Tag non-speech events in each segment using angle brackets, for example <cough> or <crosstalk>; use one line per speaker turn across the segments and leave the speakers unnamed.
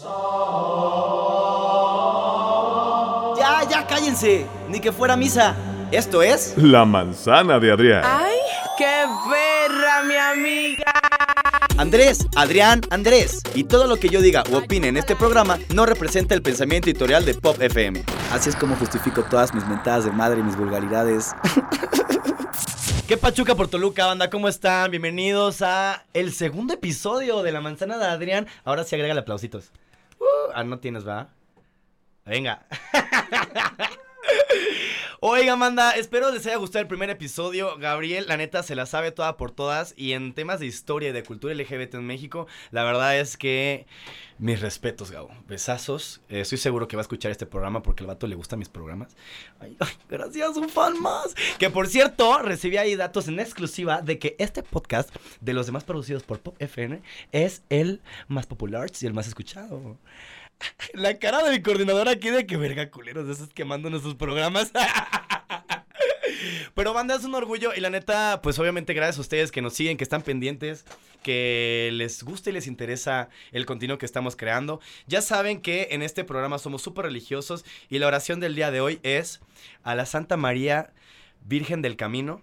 Ya, ya, cállense. Ni que fuera misa. Esto es...
La manzana de Adrián.
¡Ay, qué perra, mi amiga!
Andrés, Adrián, Andrés. Y todo lo que yo diga o opine en este programa no representa el pensamiento editorial de Pop FM. Así es como justifico todas mis mentadas de madre y mis vulgaridades. ¿Qué pachuca por Toluca, banda? ¿Cómo están? Bienvenidos a el segundo episodio de La Manzana de Adrián. Ahora sí agrega aplausitos. Ah, no tienes, ¿va? Venga. <laughs> Oiga, manda, espero les haya gustado el primer episodio. Gabriel, la neta, se la sabe toda por todas. Y en temas de historia y de cultura LGBT en México, la verdad es que mis respetos, Gabo. Besazos. Eh, estoy seguro que va a escuchar este programa porque al vato le gustan mis programas. Ay, gracias, un fan más. Que por cierto, recibí ahí datos en exclusiva de que este podcast, de los demás producidos por Pop FN, es el más popular y el más escuchado. La cara de mi coordinador aquí de que verga culeros esos quemando nuestros programas. Pero banda es un orgullo y la neta, pues obviamente gracias a ustedes que nos siguen, que están pendientes, que les gusta y les interesa el contenido que estamos creando. Ya saben que en este programa somos súper religiosos y la oración del día de hoy es a la Santa María Virgen del Camino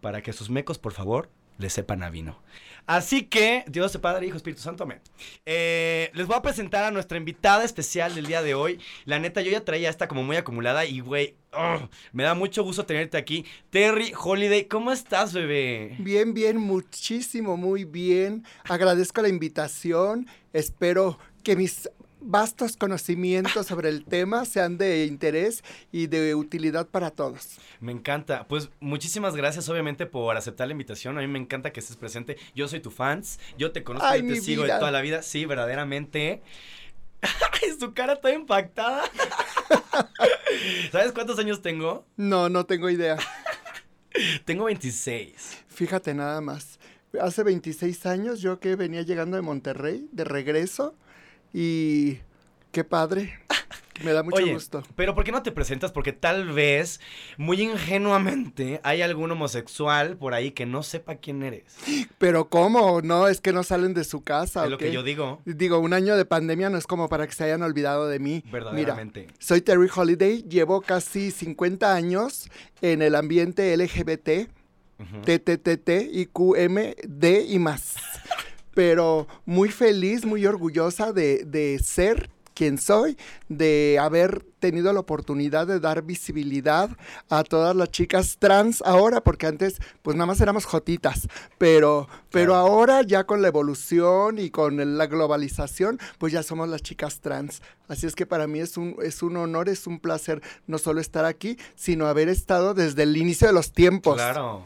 para que sus mecos, por favor, le sepan a vino. Así que, Dios, Padre, Hijo, Espíritu Santo, amén. Eh, les voy a presentar a nuestra invitada especial del día de hoy. La neta, yo ya traía esta como muy acumulada y, güey, oh, me da mucho gusto tenerte aquí. Terry Holiday, ¿cómo estás, bebé?
Bien, bien, muchísimo, muy bien. Agradezco la invitación. Espero que mis vastos conocimientos sobre el tema sean de interés y de utilidad para todos.
Me encanta. Pues muchísimas gracias, obviamente, por aceptar la invitación. A mí me encanta que estés presente. Yo soy tu fans. Yo te conozco y te sigo de toda la vida. Sí, verdaderamente. <laughs> Ay, su cara está impactada. <laughs> ¿Sabes cuántos años tengo?
No, no tengo idea. <laughs>
tengo 26.
Fíjate nada más. Hace 26 años yo que venía llegando de Monterrey, de regreso, y qué padre. Me da mucho gusto.
Pero ¿por qué no te presentas? Porque tal vez, muy ingenuamente, hay algún homosexual por ahí que no sepa quién eres.
Pero ¿cómo? No, es que no salen de su casa.
Es lo que yo digo.
Digo, un año de pandemia no es como para que se hayan olvidado de mí.
Verdaderamente.
Mira, soy Terry Holiday, llevo casi 50 años en el ambiente LGBT, TTTT, IQMD y más pero muy feliz, muy orgullosa de, ser quien soy, de haber tenido la oportunidad de dar visibilidad a todas las chicas trans ahora, porque antes pues nada más éramos jotitas, pero, pero ahora ya con la evolución y con la globalización, pues ya somos las chicas trans. Así es que para mí es un, es un honor, es un placer no solo estar aquí, sino haber estado desde el inicio de los tiempos.
Claro.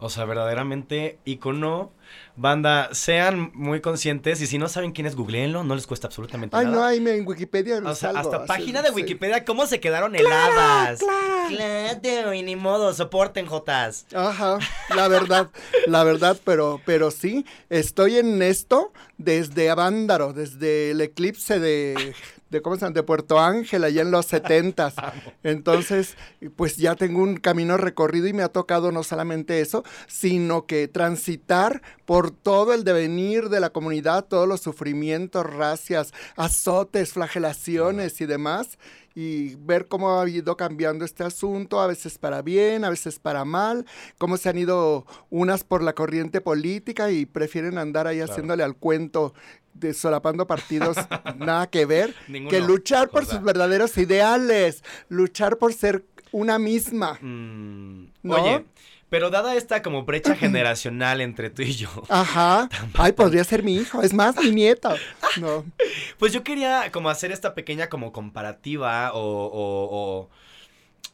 O sea, verdaderamente icono. Banda, sean muy conscientes y si no saben quién es, googleenlo, no les cuesta absolutamente
nada.
Ay,
no, ahí en Wikipedia.
O sea, hasta página de Wikipedia, ¿cómo se quedaron heladas? Claro, claro. y ni modo, soporten, Jotas.
Ajá, la verdad, la verdad, pero, pero sí, estoy en esto desde Avándaro, desde el eclipse de, de, ¿cómo llama? de Puerto Ángel, allá en los setentas. <laughs> Entonces, pues ya tengo un camino recorrido y me ha tocado no solamente eso, sino que transitar por todo el devenir de la comunidad, todos los sufrimientos, racias, azotes, flagelaciones y demás y ver cómo ha ido cambiando este asunto, a veces para bien, a veces para mal, cómo se han ido unas por la corriente política y prefieren andar ahí haciéndole al cuento de solapando partidos <laughs> nada que ver, que luchar por sus verdaderos ideales, luchar por ser una misma.
Mm, oye, pero dada esta como brecha <clears throat> generacional entre tú y yo.
Ajá. <laughs> Ay, podría ser mi hijo. Es más, mi nieto. No. <laughs>
Pues yo quería como hacer esta pequeña como comparativa o, o,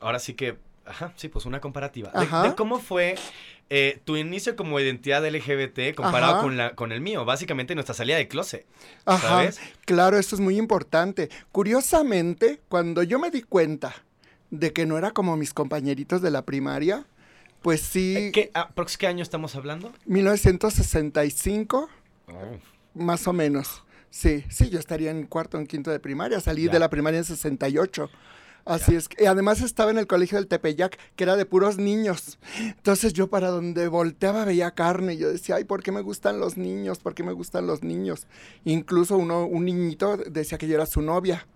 ahora sí que, ajá, sí, pues una comparativa. De, cómo fue eh, tu inicio como identidad LGBT comparado con, la, con el mío. Básicamente nuestra salida de closet. Ajá. ¿sabes?
Claro, esto es muy importante. Curiosamente, cuando yo me di cuenta de que no era como mis compañeritos de la primaria, pues sí.
¿Qué, ah, ¿Qué año estamos hablando?
1965, más o menos. Sí, sí, yo estaría en cuarto o en quinto de primaria. Salí de la primaria en 68. Así
Ya.
es. Y además estaba en el colegio del Tepeyac, que era de puros niños. Entonces yo para donde volteaba veía carne y yo decía, ay, ¿por qué me gustan los niños? ¿Por qué me gustan los niños? Incluso uno, un niñito decía que yo era su novia.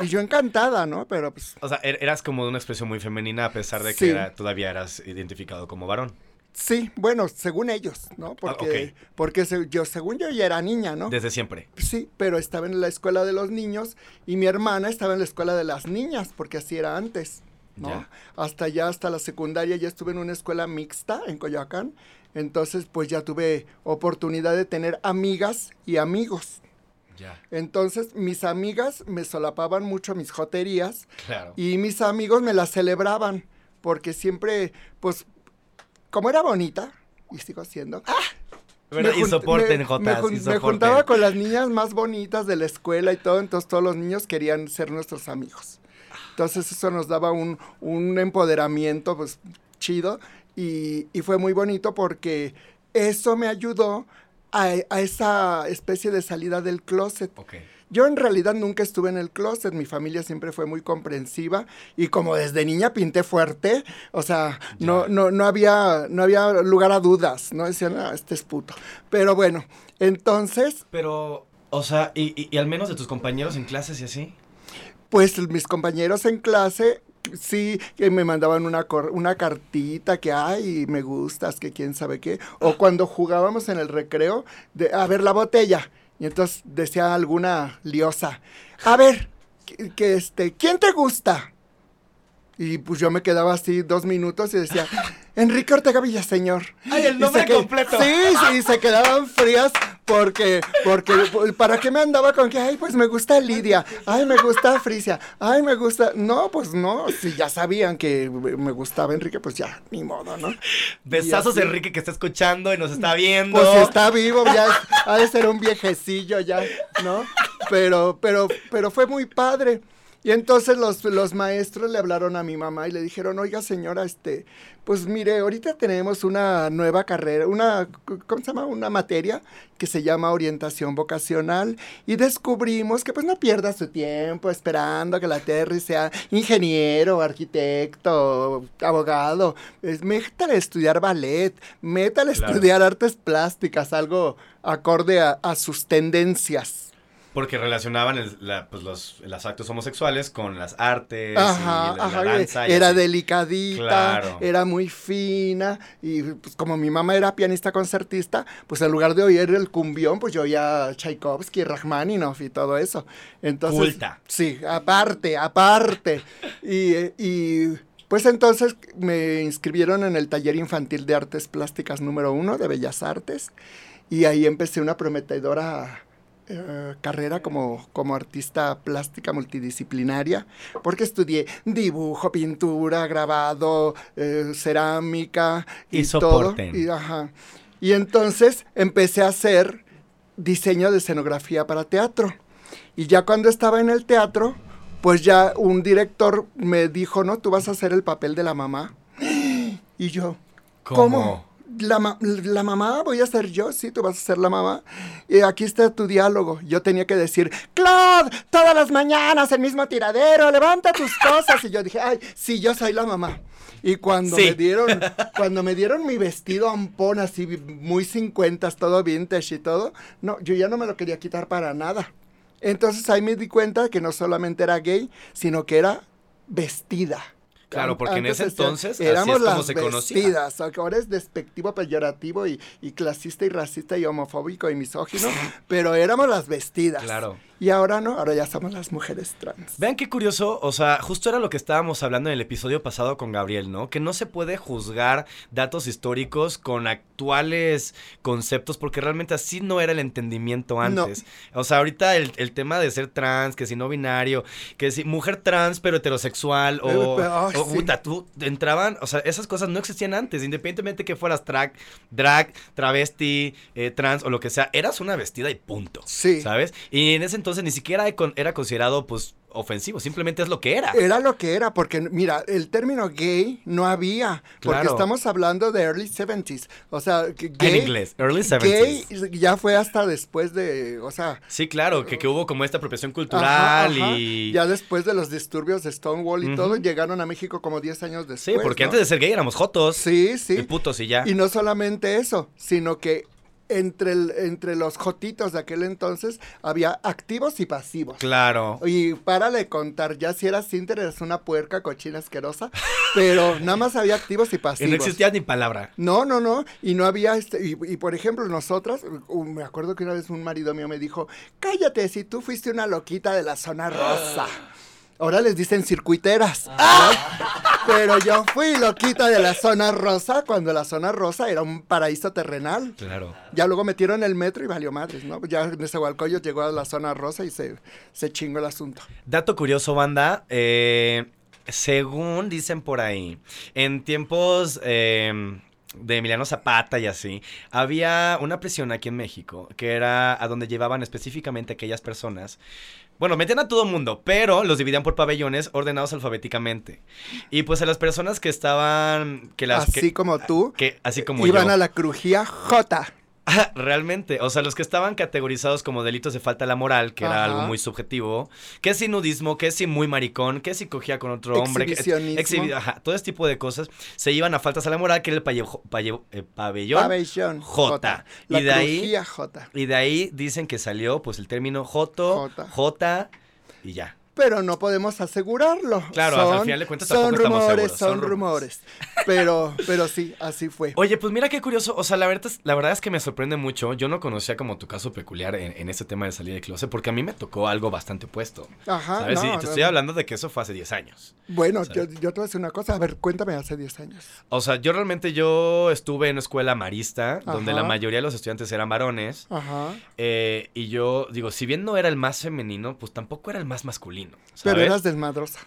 Y yo encantada, ¿no? Pero pues
O sea, er- eras como de una expresión muy femenina a pesar de que
Sí.
era- todavía eras identificado como varón.
Sí, bueno, según ellos, ¿no? Porque,
ok.
porque se- yo, según yo ya era niña, ¿no?
Desde siempre.
Sí, pero estaba en la escuela de los niños y mi hermana estaba en la escuela de las niñas, porque así era antes, ¿no?
Ya.
Hasta ya, hasta la secundaria, ya estuve en una escuela mixta en Coyoacán, entonces pues ya tuve oportunidad de tener amigas y amigos.
Ya.
Entonces mis amigas me solapaban mucho mis joterías
Claro.
y mis amigos me las celebraban, porque siempre, pues, como era bonita, y sigo siendo,
¿Verdad?
me
Y soporten,
me-
Jotas,
me,
y
jun- me
soporten.
juntaba con las niñas más bonitas de la escuela y todo, entonces todos los niños querían ser nuestros amigos. Entonces eso nos daba un, un empoderamiento pues chido y, y fue muy bonito porque eso me ayudó a, a esa especie de salida del closet.
Ok.
Yo en realidad nunca estuve en el closet, mi familia siempre fue muy comprensiva y como desde niña pinté fuerte, o sea, no, no, no, había, no había lugar a dudas, no decían, ah, este es puto. Pero bueno, entonces,
Pero, o sea, y, y- y al menos de tus compañeros en clases y así.
pues mis compañeros en clase sí que me mandaban una, cor- una cartita que, ay, me gustas, que quién sabe qué. O cuando jugábamos en el recreo, de, a ver la botella. Y entonces decía alguna liosa, a ver, que, que, este, ¿quién te gusta? Y pues yo me quedaba así dos minutos y decía, <laughs> Enrique Ortega Villaseñor.
¡Ay, el nombre completo!
Sí, sí, y se quedaban frías porque, porque, pues, ¿para qué me andaba con que, ay, pues me gusta Lidia, ay, me gusta Frisia, ay, me gusta, no, pues no, si ya sabían que me gustaba Enrique, pues ya, ni modo, ¿no?
Besazos. Enrique, que está escuchando y nos está viendo.
Pues si está vivo, ya ha de ser un viejecillo ya, ¿no? Pero, pero, pero fue muy padre. Y entonces los, los maestros le hablaron a mi mamá y le dijeron, oiga señora, este, pues mire, ahorita tenemos una nueva carrera, una, ¿cómo se llama? Una materia que se llama orientación vocacional y descubrimos que pues no pierda su tiempo esperando que la Terry sea ingeniero, arquitecto, abogado, es, métale a estudiar ballet, métale a
Claro.
estudiar artes plásticas, algo acorde a, a sus tendencias.
Porque relacionaban el- la- pues los, los actos homosexuales con las artes
Ajá,
y la,
ajá,
la danza. y
era
así.
delicadita,
Claro.
era muy fina y pues como mi mamá era pianista concertista, pues en lugar de oír el cumbión, pues yo oía Tchaikovsky, Rachmaninoff y todo eso. Entonces,
Culta.
Sí, aparte, aparte. y, y, pues entonces me inscribieron en el taller infantil de artes plásticas número uno de Bellas Artes y ahí empecé una prometedora eh, carrera como, como artista plástica multidisciplinaria, porque estudié dibujo, pintura, grabado, eh, cerámica
Y
y, todo.
soporten.
Y, ajá. y entonces empecé a hacer diseño de escenografía para teatro. Y ya cuando estaba en el teatro, pues ya un director me dijo, no, tú vas a hacer el papel de la mamá. Y yo, ¿Cómo? La, la mamá voy a ser yo, sí, tú vas a ser la mamá. Y aquí está tu diálogo. Yo tenía que decir, Claude, todas las mañanas el mismo tiradero, levanta tus cosas. Y yo dije, ay, sí, yo soy la mamá. Y cuando
Sí.
me dieron, <laughs> cuando me dieron mi vestido ampón así, muy cincuentas, todo vintage y todo, no, yo ya no me lo quería quitar para nada. Entonces ahí me di cuenta que no solamente era gay, sino que era vestida.
Claro, porque en ese entonces así
éramos
es como
las
se conocía.
vestidas. Ahora es despectivo, peyorativo y, y clasista y racista y homofóbico y misógino, pero éramos las vestidas.
Claro.
Y ahora no, ahora ya somos las mujeres trans.
Vean qué curioso, o sea, justo era lo que estábamos hablando en el episodio pasado con Gabriel, ¿no? Que no se puede juzgar datos históricos con actuales conceptos, porque realmente así no era el entendimiento
No.
antes. O sea, ahorita el, el tema de ser trans, que si no binario, que si mujer trans pero heterosexual, o,
pero, ay,
o
sí.
puta, tú entraban, o sea, esas cosas no existían antes, independientemente que fueras drag, drag, travesti, eh, trans o lo que sea, eras una vestida y punto.
Sí.
¿Sabes? Y en ese entonces ni siquiera era considerado, pues, ofensivo, simplemente es lo que era.
Era lo que era, porque mira, el término gay no había, porque
Claro.
estamos hablando de early 70s. O sea, que
en
gay,
inglés, early 70s.
gay ya fue hasta después de, o sea,
Sí, claro, que, que hubo como esta apropiación cultural
ajá.
y...
ya después de los disturbios de Stonewall y todo, llegaron a México como 10 años
Sí,
después.
porque
¿no?
antes de ser gay éramos jotos
Sí, sí.
y putos y ya.
Y no solamente eso, sino que entre, el- entre los jotitos de aquel entonces había activos y pasivos.
Claro.
Y párale de contar, ya si eras Cinter eres una puerca cochina asquerosa, pero <laughs> nada más había activos y
Y
pasivos.
no existía ni palabra.
No, no, no, y no había, este, y, y por ejemplo, nosotras, uh, me acuerdo que una vez un marido mío me dijo, cállate, si tú fuiste una loquita de la zona rosa. <gasps> Ahora les dicen circuiteras, ¿no? Pero yo fui loquita de la zona rosa cuando la zona rosa era un paraíso terrenal.
Claro.
Ya luego metieron el metro y valió madres, ¿no? Ya Nezahualcóyotl llegó a la zona rosa y se, se chingó el asunto.
Dato curioso, banda. eh, según dicen por ahí, en tiempos eh, de Emiliano Zapata y así, había una prisión aquí en México que era a donde llevaban específicamente aquellas personas. Bueno, metían a todo mundo, pero los dividían por pabellones ordenados alfabéticamente. Y pues a las personas que estaban. Que las,
Así
que,
como tú,
que- así como
iban
yo.
a la crujía J. <laughs>
Realmente, o sea, los que estaban categorizados como delitos de falta a la moral, que era algo muy subjetivo, que si nudismo, que si muy maricón, que si cogía con otro hombre, que,
Exhibicionismo.
exhibi- ajá, todo ese tipo de cosas, se iban a faltas a la moral, que era el eh, pabellón.
Pabellón
J.
La
Y de ahí-
J.
y de ahí dicen que salió pues el término Joto,
Jota.
J y ya.
Pero no podemos asegurarlo.
Claro,
son,
al final de cuentas
son
tampoco estamos
rumores,
seguros,
son,
son
rumores. Pero, pero sí, así fue.
Oye, pues mira qué curioso. O sea, la verdad, es, la verdad es que me sorprende mucho. Yo no conocía como tu caso peculiar en, en este tema de salir de closet, porque a mí me tocó algo bastante opuesto.
Ajá,
¿Sabes?
no,
y te
no,
estoy
no.
hablando de que eso fue hace 10 años.
Bueno, yo, yo te voy a decir una cosa. A ver, cuéntame hace 10 años.
O sea, yo realmente yo estuve en una escuela marista, donde la mayoría de los estudiantes eran varones.
Ajá.
eh, y yo, digo, si bien no era el más femenino, pues tampoco era el más masculino.
Pero
¿sabes?
eras desmadrosa.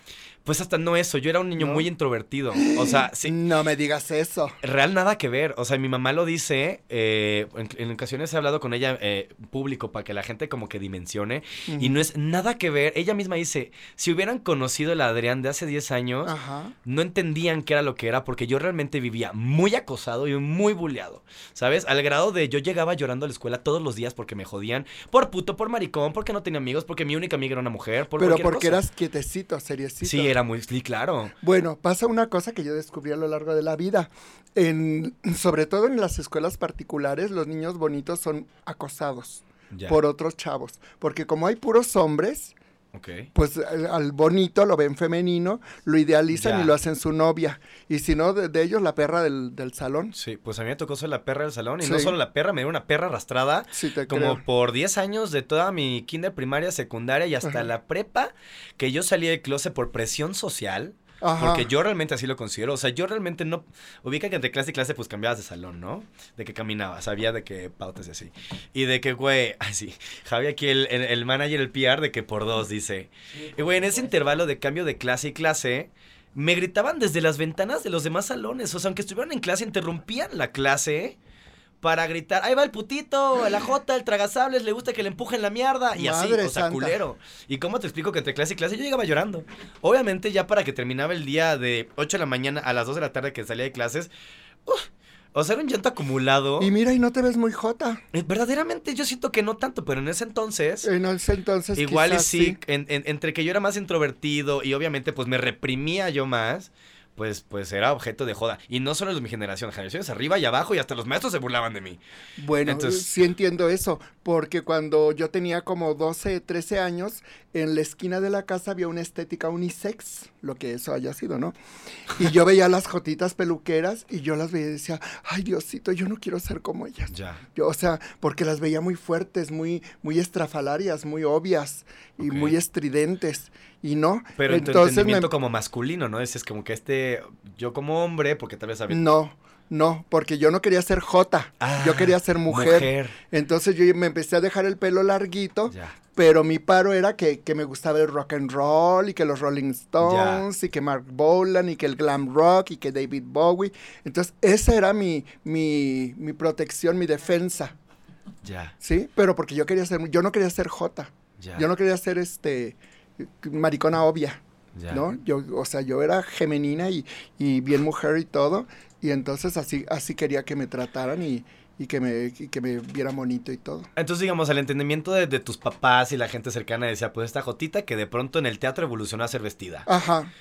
Pues hasta no eso, yo era un niño
¿No?
muy introvertido. O sea, sí,
No me digas eso.
Real nada que ver. O sea, mi mamá lo dice. eh, en, en ocasiones he hablado con ella eh, público para que la gente como que dimensione. Y no es nada que ver. Ella misma dice, si hubieran conocido el Adrián de hace 10 años,
Ajá.
no entendían qué era lo que era porque yo realmente vivía muy acosado y muy bulleado. ¿Sabes? Al grado de yo llegaba llorando a la escuela todos los días porque me jodían por puto, por maricón, porque no tenía amigos, porque mi única amiga era una mujer, por
Pero porque
cosa.
eras quietecito, seriecito.
Sí, era muy... Sí, claro.
Bueno, pasa una cosa que yo descubrí a lo largo de la vida. En, sobre todo en las escuelas particulares, los niños bonitos son acosados
Ya.
por otros chavos. Porque como hay puros hombres, Pues al, bonito lo ven femenino, lo idealizan
Ya.
y lo hacen su novia. Y si no, de, de ellos la perra del, del salón.
Sí, pues a mí me tocó ser la perra del salón. Y no solo la perra, me dio una perra arrastrada.
Sí, te
Como
creo.
por 10 años de toda mi kinder primaria, secundaria y hasta
Ajá.
la prepa, que yo salí del closet por presión social. Porque yo realmente así lo considero. O sea, yo realmente no. Ubica que entre clase y clase, pues cambiabas de salón, ¿no? De que caminabas, había de que pautas y así. Y de que, güey, <laughs> así. Javi aquí, el, el, el manager, el PR, de que por dos dice. Y, güey, en ese intervalo de cambio de clase y clase. Me gritaban desde las ventanas de los demás salones. O sea, aunque estuvieran en clase, interrumpían la clase para gritar, ahí va el putito, la jota, el tragasables, le gusta que le empujen la mierda. Y así, o sea,
santa.
culero. ¿Y cómo te explico que entre clase y clase yo llegaba llorando? Obviamente ya para que terminaba el día de 8 de la mañana a las 2 de la tarde que salía de clases, o sea, era un llanto acumulado.
Y mira, y no te ves muy jota.
Eh, Verdaderamente yo siento que no tanto, pero en ese entonces...
En ese entonces
Igual y sí, en- en- entre que yo era más introvertido y obviamente pues me reprimía yo más, pues, pues era objeto de joda. Y no solo de mi generación, generaciones arriba y abajo y hasta los maestros se burlaban de mí.
Bueno,
Entonces-
sí entiendo eso, porque cuando yo tenía como 12, 13 años, en la esquina de la casa había una estética unisex, lo que eso haya sido, ¿no? Y yo veía las jotitas peluqueras y yo las veía y decía, ay Diosito, yo no quiero ser como ellas.
Ya.
Yo, o sea, porque las veía muy fuertes, muy, muy estrafalarias, muy obvias y muy estridentes. Y no,
Pero en tu
entonces me,
entendimiento como masculino, ¿no? Decías como que este, yo como hombre, porque tal vez había...
no, no, porque yo no quería ser jota, yo
Ah,
quería ser mujer.
mujer.
Entonces yo me empecé a dejar el pelo larguito,
Ya.
pero mi paro era que, que me gustaba el rock and roll y que los Rolling Stones y que Mark Bolan y que el glam rock y que David Bowie. Entonces esa era mi, mi, mi protección, mi defensa,
Ya.
¿sí? Pero porque yo quería ser, yo no quería ser jota,
Ya.
yo no quería ser este, maricona obvia,
Ya.
¿no? Yo, o sea, yo era gemenina y, y bien mujer y todo, y entonces así, así quería que me trataran y, y que me, y que me viera bonito y todo.
Entonces, digamos, el entendimiento de, de tus papás y la gente cercana decía, pues esta Jotita que de pronto en el teatro evolucionó a ser vestida.
Ajá.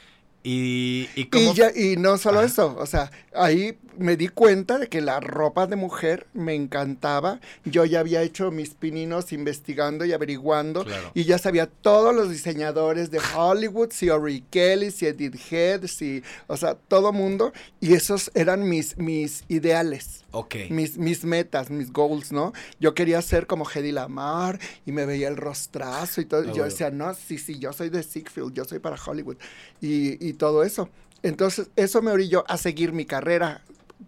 Y, y cómo...
Y, ya, y no solo
Ajá.
eso, o sea, ahí me di cuenta de que la ropa de mujer me encantaba. Yo ya había hecho mis pininos investigando y averiguando.
Claro.
Y ya sabía todos los diseñadores de Hollywood, si Ori Kelly, si Edith Head, si, o sea, todo mundo. Y esos eran mis, mis ideales.
Ok.
Mis, mis metas, mis goals, ¿no? Yo quería ser como Hedy Lamar y me veía el rostrazo y todo.
Ah,
yo
bueno.
decía, no, sí, sí, yo soy de Siegfried, yo soy para Hollywood. Y, y todo eso. Entonces, eso me orilló a seguir mi carrera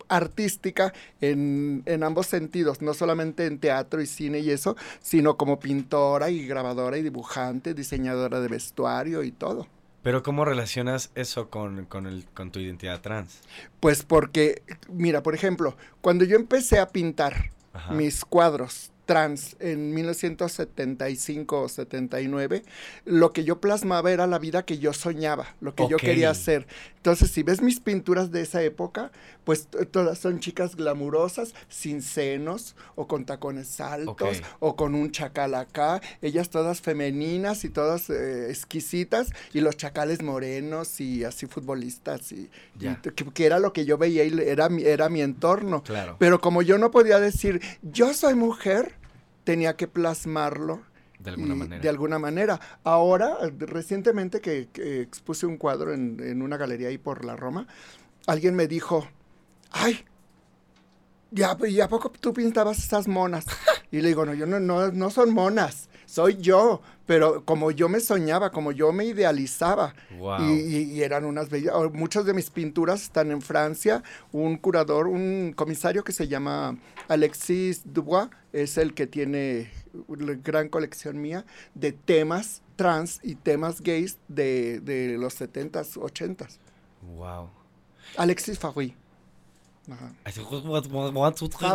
artística en, en ambos sentidos, no solamente en teatro y cine y eso, sino como pintora y grabadora y dibujante, diseñadora de vestuario y todo.
Pero ¿cómo relacionas eso con, con, el, con tu identidad trans?
Pues porque, mira, por ejemplo, cuando yo empecé a pintar
Ajá.
mis cuadros trans en 1975 o 79, lo que yo plasmaba era la vida que yo soñaba, lo que yo quería hacer. Entonces, si ves mis pinturas de esa época, pues todas son chicas glamurosas, sin senos, o con tacones altos, o con un chacal acá, ellas todas femeninas y todas eh, exquisitas, y los chacales morenos y así futbolistas, y, que, que era lo que yo veía y era, mi- era mi entorno.
Claro.
Pero como yo no podía decir, yo soy mujer, tenía que plasmarlo.
De alguna
y-
manera.
De alguna manera. Ahora, recientemente que, que expuse un cuadro en, en una galería ahí por la Roma, alguien me dijo, ay, ¿ya, ¿y a poco tú pintabas esas monas? <laughs> Y le digo, no, yo no, no, no son monas, soy yo. Pero como yo me soñaba, como yo me idealizaba.
Wow.
Y, y- y eran unas bellas. Muchas de mis pinturas están en Francia. Un curador, un comisario que se llama Alexis Dubois, es el que tiene una gran colección mía de temas trans y temas gays de, de los 70s, 80s.
Wow.
Alexis Fabry. Ajá.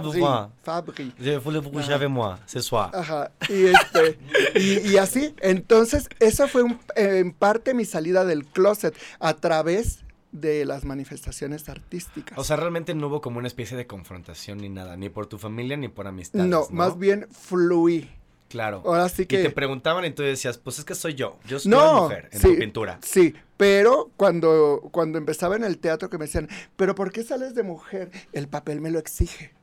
Fabry. Fabry.
Voulez-vous coucher avec moi ce soir?
Ajá. Y, este, y, y así, entonces, eso fue un- en parte mi salida del closet a través de las manifestaciones artísticas.
O sea, realmente no hubo como una especie de confrontación ni nada, ni por tu familia ni por amistades.
no, más bien fluí.
Claro.
Ahora sí
Y te
que...
preguntaban y tú decías, pues es que soy yo. Yo soy
No,
mujer en
sí,
tu pintura.
Sí, pero cuando, cuando empezaba en el teatro que me decían, pero ¿por qué sales de mujer? El papel me lo exige.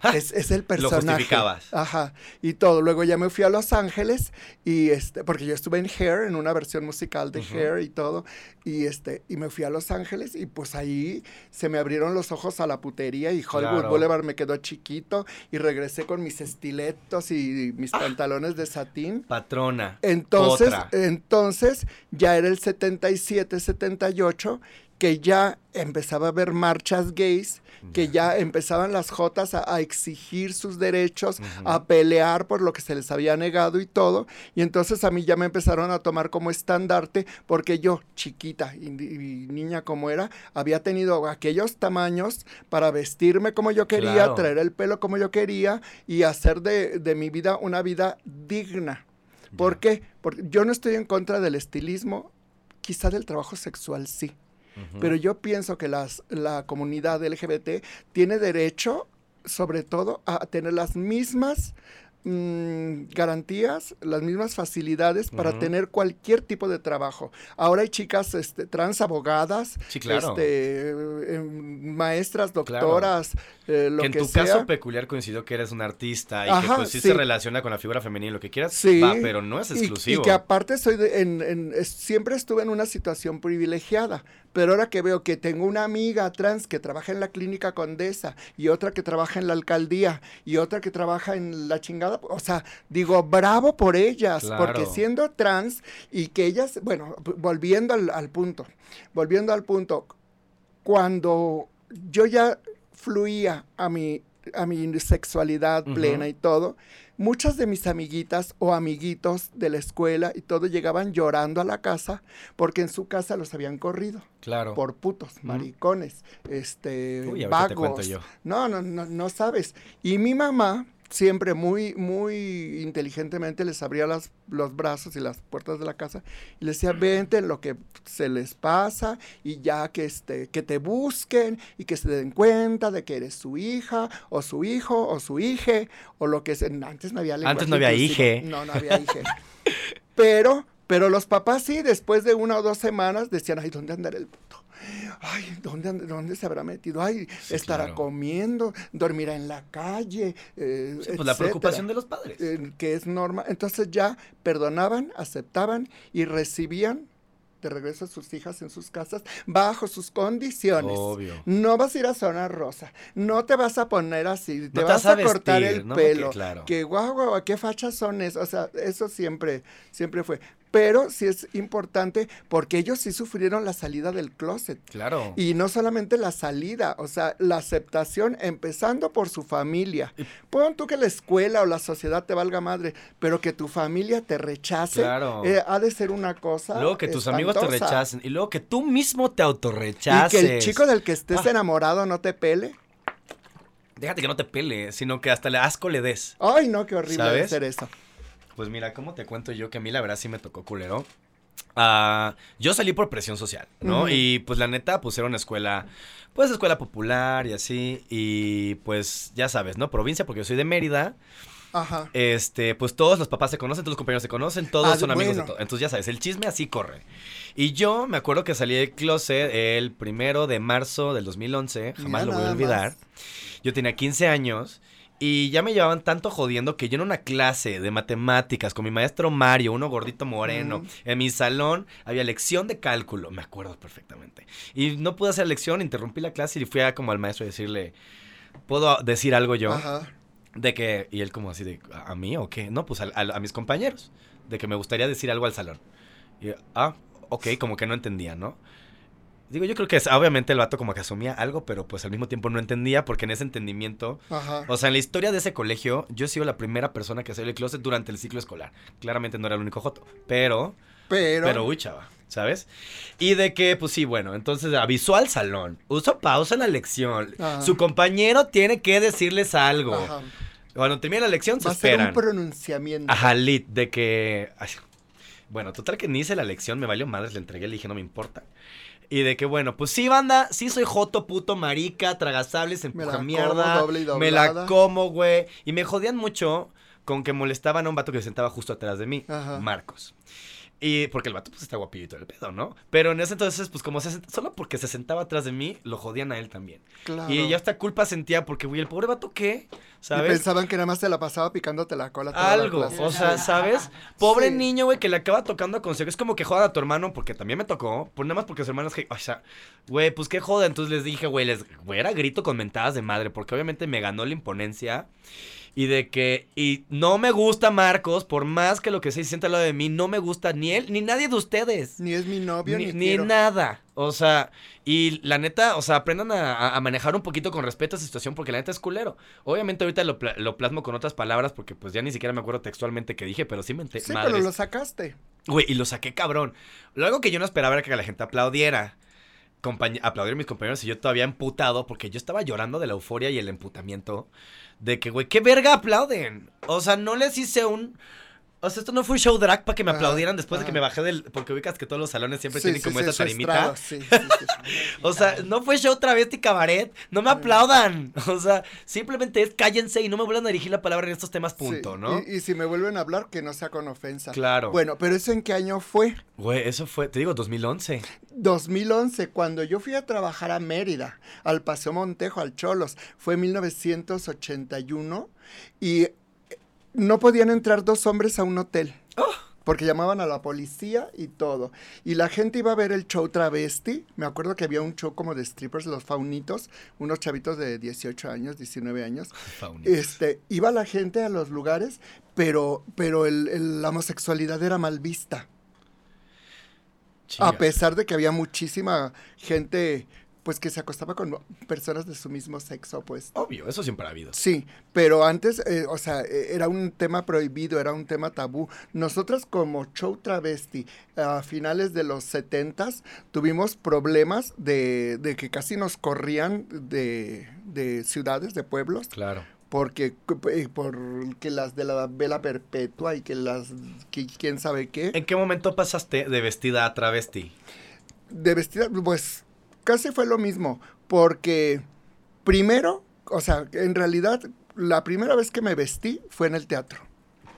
<laughs> Es, es el
Lo
personaje.
justificabas.
Ajá. Y todo. Luego ya me fui a Los Ángeles y este, porque yo estuve en Hair, en una versión musical de
Ujú.
Hair y todo. Y este, y me fui a Los Ángeles y pues ahí se me abrieron los ojos a la putería y Hollywood
Claro.
Boulevard me quedó chiquito y regresé con mis estiletos y mis pantalones de satín.
Patrona.
Entonces,
Otra.
entonces ya era el 77, 78, que ya empezaba a haber marchas gays, que ya empezaban las Jotas a, a exigir sus derechos, a pelear por lo que se les había negado y todo. Y entonces a mí ya me empezaron a tomar como estandarte, porque yo, chiquita y, y niña como era, había tenido aquellos tamaños para vestirme como yo quería,
Claro.
traer el pelo como yo quería y hacer de, de mi vida una vida digna. ¿Por qué? Porque yo no estoy en contra del estilismo, quizá del trabajo sexual sí, Pero yo pienso que las, la comunidad LGBT tiene derecho, sobre todo, a tener las mismas garantías, las mismas facilidades para tener cualquier tipo de trabajo. Ahora hay chicas este, trans abogadas,
Sí, claro.
este, eh, maestras, doctoras, eh, lo
que
que,
en tu
sea.
caso peculiar coincidió que eres un artista y que pues sí,
sí.
se relaciona con la figura femenina lo que quieras,
Sí.
va, pero no es
Y-
exclusivo.
Y, que aparte soy de- en, en- es- siempre estuve en una situación privilegiada, pero ahora que veo que tengo una amiga trans que trabaja en la clínica Condesa y otra que trabaja en la alcaldía y otra que trabaja en la chingada, o sea, digo, bravo por ellas,
Claro.
porque siendo trans y que ellas, bueno, volviendo al, al punto, volviendo al punto, cuando yo ya fluía a mi, a mi sexualidad plena y todo, muchas de mis amiguitas o amiguitos de la escuela y todo llegaban llorando a la casa porque en su casa los habían corrido
Claro.
por putos, maricones, este,
Uy, te
vagos.
yo.
No, no, no, no sabes. Y mi mamá, siempre muy, muy inteligentemente les abría las, los brazos y las puertas de la casa y les decía, vente lo que se les pasa y ya que, este, que te busquen y que se den cuenta de que eres su hija o su hijo o su hije o lo que sea. Antes no había
Antes no había hije.
No, no había hije. Pero, pero los papás sí, después de una o dos semanas decían, ay, ¿dónde andará el puto? Ay, ¿dónde, dónde se habrá metido? Ay,
Sí,
estará
claro.
comiendo, dormirá en la calle. eh,
Sí, pues la preocupación de los padres.
eh, que es normal. Entonces ya perdonaban, aceptaban y recibían de regreso a sus hijas en sus casas bajo sus condiciones.
Obvio.
No vas a ir a zona rosa, no te vas a poner así, te
te
vas
a
cortar el
¿no?
pelo.
Que claro.
Que guau, guau, qué fachas son esas. O sea, eso siempre, siempre fue. Pero sí es importante porque ellos sí sufrieron la salida del closet.
Claro.
Y no solamente la salida, o sea, la aceptación empezando por su familia. Pon tú que la escuela o la sociedad te valga madre, pero que tu familia te rechace,
Claro.
eh, ha de ser una cosa.
Luego que tus amigos te rechacen. Y luego que tú mismo te
Y
autorrechaces.
que el chico del que estés
Ah.
enamorado no te pele.
Déjate que no te pele, sino que hasta le asco le des.
Ay, no, qué horrible
¿Sabes?
ser eso.
Pues mira, ¿cómo te cuento yo que a mí la verdad sí me tocó culero? Ah, yo salí por presión social, ¿no? Y pues la neta, pues era una escuela, pues escuela popular y así. Y pues ya sabes, ¿no? Provincia, porque yo soy de Mérida.
Ajá.
Este, pues todos los papás se conocen, todos los compañeros se conocen, todos
Ah,
son amigos de todos. Entonces ya sabes, el chisme así corre. Y yo me acuerdo que salí del closet el primero de marzo del 2011, jamás
Mira
lo voy a olvidar.
más.
Yo tenía 15 años y ya me llevaban tanto jodiendo que yo en una clase de matemáticas con mi maestro Mario, uno gordito moreno,
Mm.
en mi salón había lección de cálculo, me acuerdo perfectamente. Y no pude hacer lección, interrumpí la clase y fui a como al maestro a decirle, ¿puedo decir algo yo?
Ajá.
De que, y él como así de, ¿a a mí o qué? No, pues a, a- a mis compañeros, de que me gustaría decir algo al salón. Y, ah, ok, como que no entendía, ¿no? Digo, yo creo que es, obviamente el vato como que asumía algo, pero pues al mismo tiempo no entendía, porque en ese entendimiento,
Ajá.
o sea, en la historia de ese colegio, yo he sido la primera persona que salió del closet durante el ciclo escolar. Claramente no era el único joto, pero,
pero,
pero uy, chava, ¿sabes? Y de que, pues sí, bueno, entonces avisó al salón, uso pausa en la lección,
Ajá.
su compañero tiene que decirles algo.
ajá.
Cuando termine la lección, se
va a ser
esperan.
un pronunciamiento.
Ajá, lit, de que. ay, bueno, total que ni hice la lección, me valió madres, le entregué, le dije, no me importa. Y de que, bueno, pues sí, banda, sí soy joto, puto, marica, tragasables, empuja mierda. me la como, güey. Y me jodían mucho con que molestaban a un vato que se sentaba justo atrás de mí,
Ajá.
Marcos. Y porque el vato pues está guapillo y todo el pedo, ¿no? Pero en ese entonces, pues como se solo porque se sentaba atrás de mí, lo jodían a él también.
Claro.
Y yo hasta culpa sentía porque, güey, el pobre vato, ¿qué?
Y
¿Sabes?
pensaban que nada más te la pasaba picándote la cola. toda
Algo, o sea, ¿sabes? <laughs> Pobre
Sí.
niño, güey, que le acaba tocando consejo. Es como que joda a tu hermano, porque también me tocó. Pues nada más porque su hermano es que, o sea, güey, pues qué joda. Entonces les dije, güey, les, güey, era grito con mentadas de madre, porque obviamente me ganó la imponencia. Y de que, y no me gusta Marcos, por más que lo que se sienta al lado de mí, no me gusta ni él, ni nadie de ustedes.
Ni es mi novio, ni,
Ni, ni
quiero.
nada. O sea, y la neta, o sea, aprendan a, manejar un poquito con respeto a esa situación porque la neta es culero. Obviamente ahorita lo, lo plasmo con otras palabras porque pues ya ni siquiera me acuerdo textualmente que dije, pero sí me enteré.
Sí, pero lo sacaste.
Güey, y lo saqué cabrón. Lo algo que yo no esperaba era que la gente aplaudiera. Aplaudir a mis compañeros y yo todavía emputado porque yo estaba llorando de la euforia y el emputamiento de que, güey, ¿qué verga aplauden? O sea, no les hice un... O sea, esto no fue un show drag para que me
Ajá,
aplaudieran después de que me bajé del... Porque ubicas que todos los salones siempre
Sí,
tienen
sí,
como
sí,
esa tarimita.
sí. <laughs>
O sea, no fue show travesti cabaret. No me aplaudan. <laughs> O sea, simplemente es cállense y no me vuelvan a dirigir la palabra en estos temas, punto, ¿no?
Y, y si me vuelven a hablar, que no sea con ofensa.
Claro.
Bueno, pero ¿eso en qué año fue?
Güey, eso fue, te digo, 2011.
2011, cuando yo fui a trabajar a Mérida, al Paseo Montejo, al Cholos, fue 1981 y no podían entrar dos hombres a un hotel. Porque llamaban a la policía y todo. Y la gente iba a ver el show travesti. Me acuerdo que había un show como de strippers, los faunitos, unos chavitos de 18 años, 19 años. Este, iba la gente a los lugares, pero, pero el- el- la homosexualidad era mal vista. A pesar de que había muchísima gente, pues que se acostaba con personas de su mismo sexo, pues.
Obvio, eso siempre ha habido.
Sí, pero antes, eh, o sea, eh, era un tema prohibido, era un tema tabú. Nosotras como show travesti, a finales de los setentas, tuvimos problemas de, de que casi nos corrían de, de ciudades, de pueblos,
Claro.
porque eh, por que las de la vela perpetua y que las que quién sabe qué
¿En qué momento pasaste de vestida a travesti?
de vestida pues casi fue lo mismo porque primero o sea en realidad la primera vez que me vestí fue en el teatro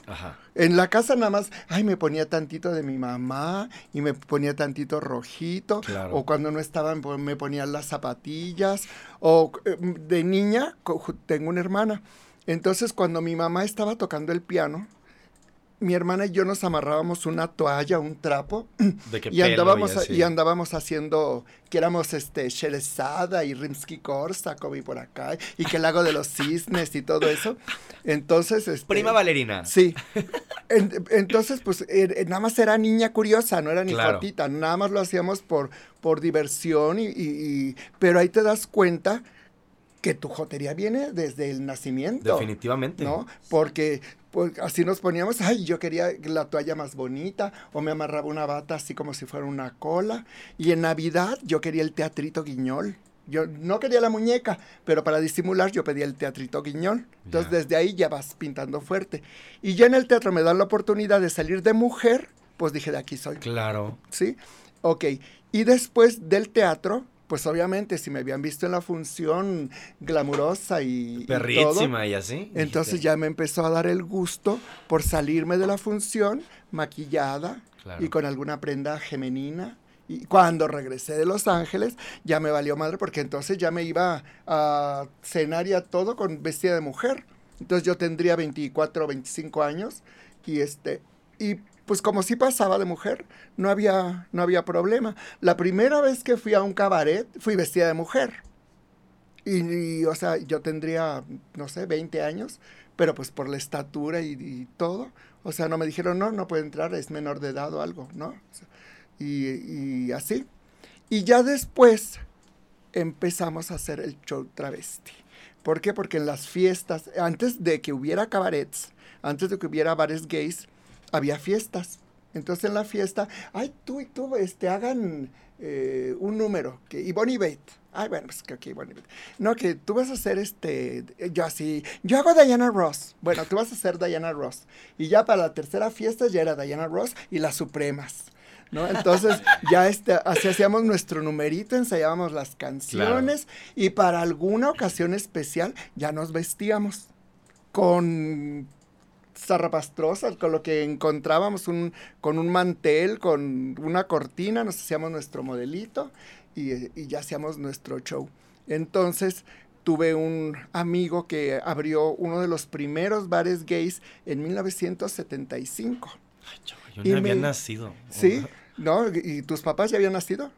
Ajá.
en la casa nada más, ay, me ponía tantito de mi mamá y me ponía tantito rojito.
Claro.
O cuando no estaban, pues, me ponían las zapatillas. O eh, de niña, tengo una hermana. Entonces, cuando mi mamá estaba tocando el piano, mi hermana y yo nos amarrábamos una toalla, un trapo,
De qué
y andábamos, y andábamos haciendo que éramos este Sherezada y Rimsky Korsakov y por acá, y que el lago de los cisnes y todo eso. Entonces, este,
Prima bailarina.
Sí. En- entonces, pues, eh, eh, nada más era niña curiosa, no era ni
Claro.
nada más lo hacíamos por, por diversión y- y- Pero ahí te das cuenta que tu jotería viene desde el nacimiento.
Definitivamente.
¿No? Porque pues, así nos poníamos, ay, yo quería la toalla más bonita, o me amarraba una bata así como si fuera una cola. Y en Navidad yo quería el teatrito guiñol. Yo no quería la muñeca, pero para disimular yo pedía el teatrito guiñol. Entonces desde ahí ya vas pintando fuerte. Y ya en el teatro me dan la oportunidad de salir de mujer, pues dije, de aquí soy.
Claro.
¿Sí? Ok. Y después del teatro, pues obviamente si me habían visto en la función glamurosa y, y todo,
Perrísima y así.
entonces
dijiste,
ya me empezó a dar el gusto por salirme de la función maquillada
Claro.
y con alguna prenda femenina. Y cuando regresé de Los Ángeles, ya me valió madre porque entonces ya me iba a cenar y a todo con vestida de mujer. Entonces yo tendría 24 o 25 años y este y pues como sí pasaba de mujer, no había no había problema. La primera vez que fui a un cabaret fui vestida de mujer. Y, y, o sea, yo tendría, no sé, 20 años, pero pues por la estatura y, todo, o sea, no me dijeron, no, no puede entrar, es menor de edad o algo, ¿no? Y, y así. Y ya después empezamos a hacer el show travesti. ¿Por qué? Porque en las fiestas, antes de que hubiera cabarets, antes de que hubiera bares gays, había fiestas. Entonces en la fiesta, ay, tú y tú, este, hagan eh, un número, que Ivonne y Bate. Ay, bueno, pues que aquí Ivonne y Bate. No, que tú vas a hacer este, yo así, yo hago Diana Ross. Bueno, tú vas a hacer Diana Ross. Y ya para la tercera fiesta ya era Diana Ross y las Supremas. ¿No? Entonces ya este, así hacíamos nuestro numerito, ensayábamos las canciones y para alguna ocasión especial ya nos vestíamos con zarrapastrosa, con lo que encontrábamos, un, con un mantel, con una cortina, nos hacíamos nuestro modelito y, y ya hacíamos nuestro show. Entonces tuve un amigo que abrió uno de los primeros bares gays en 1975.
Ay, chavo, yo
y
no había
me-
nacido.
¿Sí? ¿No? ¿Y tus papás ya habían nacido?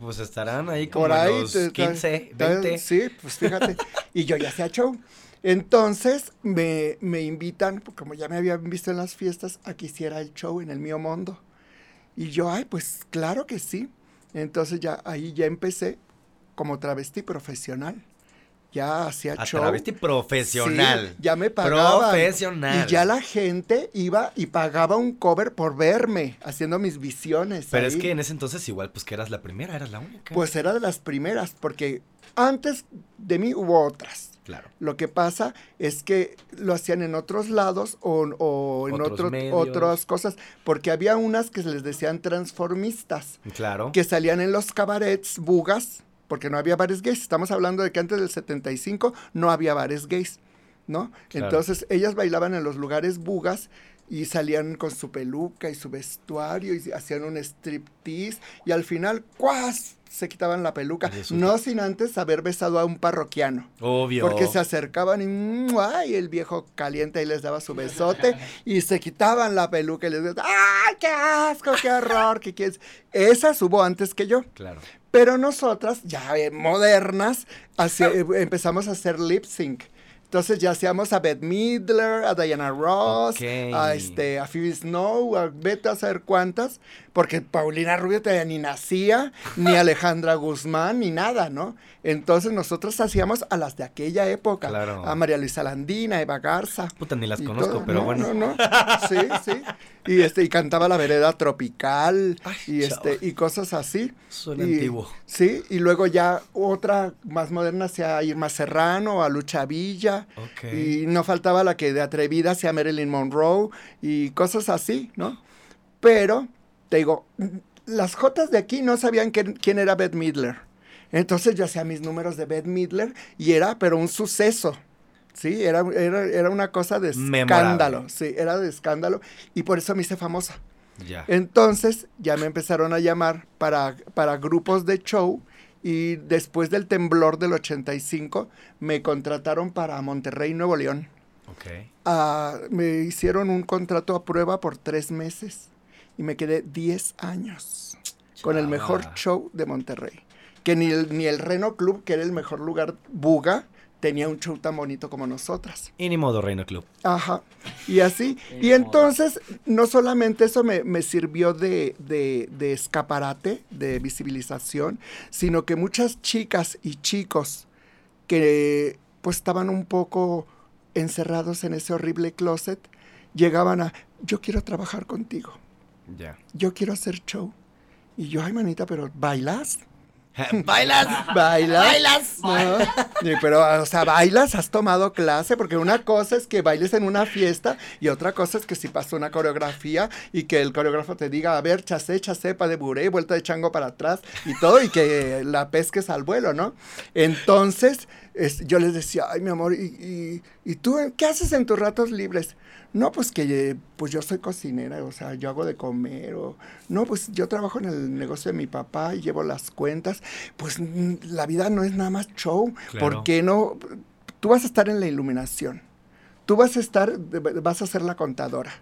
Pues estarán ahí como
Por ahí.
los
te- te-
15,
te-
20.
Sí, pues fíjate. <laughs> y yo ya hacía show. Entonces me, me invitan, como ya me habían visto en las fiestas, a que hiciera el show en el mío mundo. Y yo, ay, pues claro que sí. Entonces ya ahí ya empecé como travesti profesional. Ya hacía
A
show.
travesti profesional.
Sí, ya me pagaban.
Profesional.
Y ya la gente iba y pagaba un cover por verme, haciendo mis visiones.
Pero es que en ese entonces igual, pues que eras la primera, eras la única.
Pues era de las primeras, porque antes de mí hubo otras.
Claro.
Lo que pasa es que lo hacían en otros lados o, o en
Otros
otro- otras cosas, porque había unas que se les decían transformistas,
Claro.
que salían en los cabarets bugas, porque no había bares gays. Estamos hablando de que antes del 75 no había bares gays, ¿no?
Claro.
Entonces ellas bailaban en los lugares bugas y salían con su peluca y su vestuario y hacían un striptease y al final, ¡cuas! se quitaban la peluca,
Resulta-
no sin antes haber besado a un parroquiano.
Obvio.
Porque se acercaban y, ¡mua! y el viejo caliente y les daba su besote y se quitaban la peluca y les decían, ¡ay, qué asco, qué horror! ¿Qué quieres? Esas hubo antes que yo.
Claro.
Pero nosotras, ya eh, modernas, eh, empezamos a hacer lip sync. Entonces ya hacíamos a Bette Midler, a Diana Ross, a, este, a Phoebe Snow, a vete a saber cuántas, porque Paulina Rubio todavía ni nacía, ni <laughs> Alejandra Guzmán, ni nada, ¿no? Entonces nosotros hacíamos a las de aquella época,
Claro.
a María Luisa Landina, a Eva Garza.
Puta, ni las conozco,
todo.
pero
No,
bueno.
No, no, <laughs> sí, sí. Y, este, y cantaba la vereda tropical
Ay,
y, este,
chavo.
y cosas así.
Suena
Y-
antiguo.
Sí, y luego ya otra más moderna sea a Irma Serrano, a Lucha Villa, Y no faltaba la que de atrevida sea Marilyn Monroe y cosas así, ¿no? Pero, te digo, las Jotas de aquí no sabían quién, quién era Beth Midler. Entonces yo hacía mis números de Beth Midler y era, pero un suceso. Sí, era, era, era una cosa de
Memorable.
escándalo. Sí, era de escándalo. Y por eso me hice famosa.
Ya.
Entonces ya me empezaron a llamar para, para grupos de show y después del temblor del 85 me contrataron para Monterrey, Nuevo León. Ah, me hicieron un contrato a prueba por tres meses y me quedé 10 años con el mejor show de Monterrey. Que ni el, ni el Reno Club, que era el mejor lugar, Buga, tenía un show tan bonito como nosotras.
Y ni modo, Reino Club.
Ajá. Y así. <laughs> Y entonces, no solamente eso me, me sirvió de, de- de escaparate, de visibilización, sino que muchas chicas y chicos que pues estaban un poco encerrados en ese horrible closet, llegaban a, yo quiero trabajar contigo,
Ya.
yo quiero hacer show. Y yo, ay, manita, pero ¿bailas? <laughs>
¿Bailas?
¿Bailas?
¿Bailas?
No. Pero, o sea, bailas, has tomado clase, porque una cosa es que bailes en una fiesta y otra cosa es que si pasa una coreografía y que el coreógrafo te diga, a ver, chasé, chasé, pa de buré, vuelta de chango para atrás y todo, y que la pesques al vuelo, ¿no? Entonces, es- yo les decía, ay, mi amor, ¿y, y, y tú qué haces en tus ratos libres? No, pues que pues yo soy cocinera, o sea, yo hago de comer, o no, pues yo trabajo en el negocio de mi papá y llevo las cuentas. Pues mm, la vida no es nada más show.
Claro.
¿Por qué no? Tú vas a estar en la iluminación. Tú vas a estar, vas a ser la contadora.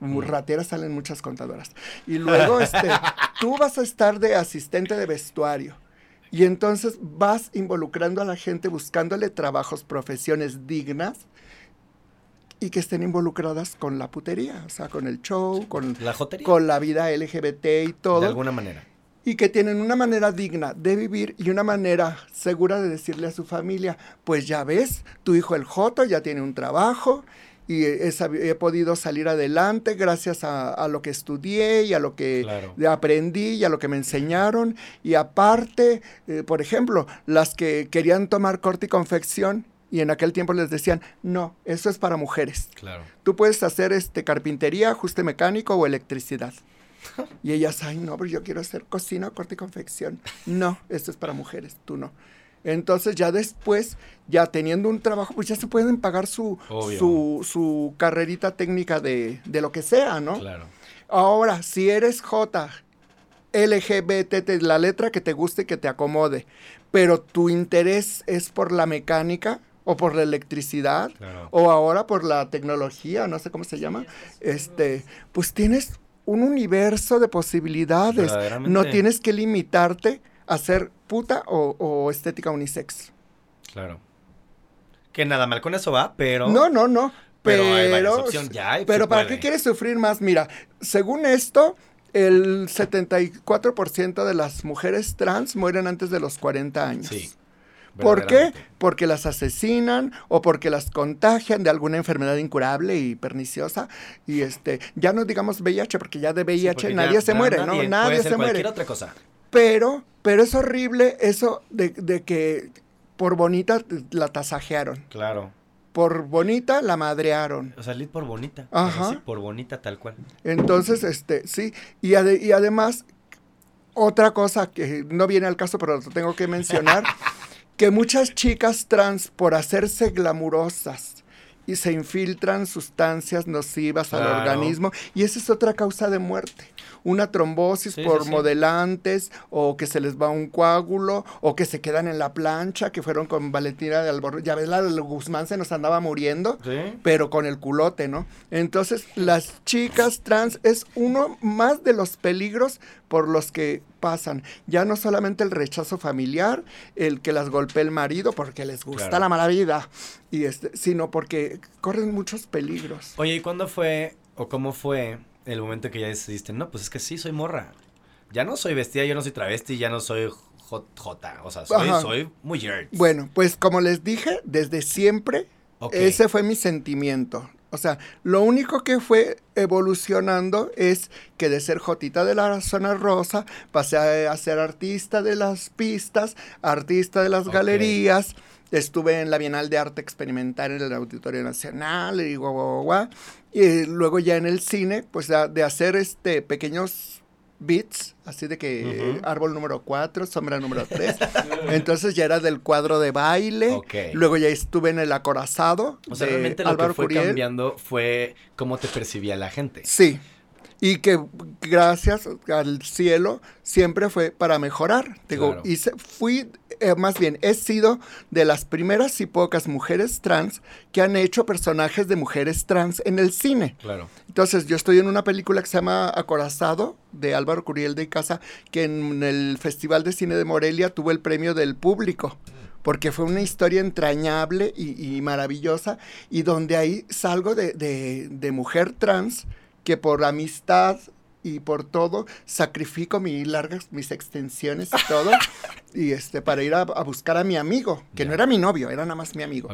Muy rateras salen muchas contadoras. Y luego, este, <laughs> tú vas a estar de asistente de vestuario. Y entonces vas involucrando a la gente buscándole trabajos, profesiones dignas y que estén involucradas con la putería, o sea, con el show, con,
La jotería.
con la vida LGBT y todo
De alguna manera.
y que tienen una manera digna de vivir y una manera segura de decirle a su familia, pues ya ves, tu hijo el Joto ya tiene un trabajo y he, podido salir adelante gracias a, a lo que estudié y a lo que
Claro.
aprendí y a lo que me enseñaron. Y aparte, eh, por ejemplo, las que querían tomar corte y confección y en aquel tiempo les decían, no, eso es para mujeres.
Claro.
Tú puedes hacer este carpintería, ajuste mecánico o electricidad. Y ellas, ay, no, pero yo quiero hacer cocina, corte y confección. No, esto es para mujeres, tú no. Entonces ya después, ya teniendo un trabajo, pues ya se pueden pagar su, su, su carrerita técnica de, de lo que sea, ¿no?
Claro.
Ahora, si eres J, LGBT, la letra que te guste y que te acomode, pero tu interés es por la mecánica o por la electricidad
Claro.
o ahora por la tecnología, no sé cómo se llama, este, pues tienes un universo de posibilidades. No tienes que limitarte a ser puta o, o estética unisex.
Claro. Que nada mal con eso va, pero.
No, no, no.
Pero
Pero,
hay varias opciones, ya hay,
pero
se
¿para
puede.
qué quieres sufrir más? Mira, según esto, el 74% de las mujeres trans mueren antes de los 40 años.
Sí.
¿Por qué? Porque las asesinan o porque las contagian de alguna enfermedad incurable y perniciosa. Y este, ya no digamos VIH, porque ya de VIH nadie
ya-
se muere,
nadie,
¿no?
puede
Nadie
ser
se
cualquier
muere.
otra cosa.
Pero, pero es horrible eso de, de que por bonita la tasajearon.
Claro.
Por bonita la madrearon.
O sea, lead por bonita.
Ajá.
Ajá. Sí, por bonita tal cual.
Entonces, este, sí. Y, ade- y además, otra cosa que no viene al caso, pero lo tengo que mencionar, <laughs> que muchas chicas trans, por hacerse glamurosas, y se infiltran sustancias nocivas al
Claro.
organismo, y esa es otra causa de muerte. Una trombosis
Sí,
por
sí.
modelantes, o que se les va un coágulo, o que se quedan en la plancha, que fueron con Valentina de Albornoz. Ya ves, la de Guzmán se nos andaba muriendo pero con el culote, ¿no? Entonces, las chicas trans es uno más de los peligros por los que pasan. Ya no solamente el rechazo familiar, el que las golpea el marido porque les gusta
Claro.
la mala vida, y este, sino porque corren muchos peligros.
Oye, ¿y cuándo fue o cómo fue el momento que ya decidiste? No, pues es que sí, soy morra. Ya no soy vestida, yo no soy travesti, ya no soy J. J, O sea, soy,
Ajá.
soy.
Bueno, pues como les dije, desde siempre ese fue mi sentimiento. O sea, lo único que fue evolucionando es que de ser Jotita de la zona rosa, pasé a, a ser artista de las pistas, artista de las galerías, estuve en la Bienal de Arte Experimental en el Auditorio Nacional y guau, guau, guau. Y luego ya en el cine, pues de hacer este pequeños beats, así de que
Ujú.
árbol número 4, sombra número <laughs> 3. Entonces ya era del cuadro de baile.
Ok.
Luego ya estuve en el acorazado.
O sea, realmente lo
Álvaro
que fue
Curiel.
cambiando fue cómo te percibía la gente.
Sí. Y que gracias al cielo siempre fue para mejorar. Digo,
Claro.
se- fui, eh, más bien, he sido de las primeras y pocas mujeres trans que han hecho personajes de mujeres trans en el cine.
Claro.
Entonces, yo estoy en una película que se llama Acorazado, de Álvaro Curiel de Icaza, que en el Festival de Cine de Morelia tuvo el premio del público, porque fue una historia entrañable y, y maravillosa, y donde ahí salgo de, de- de mujer trans, que por amistad y por todo sacrifico mis largas, mis extensiones y todo, <laughs> y este, para ir a, a buscar a mi amigo, que no era mi novio, era nada más mi amigo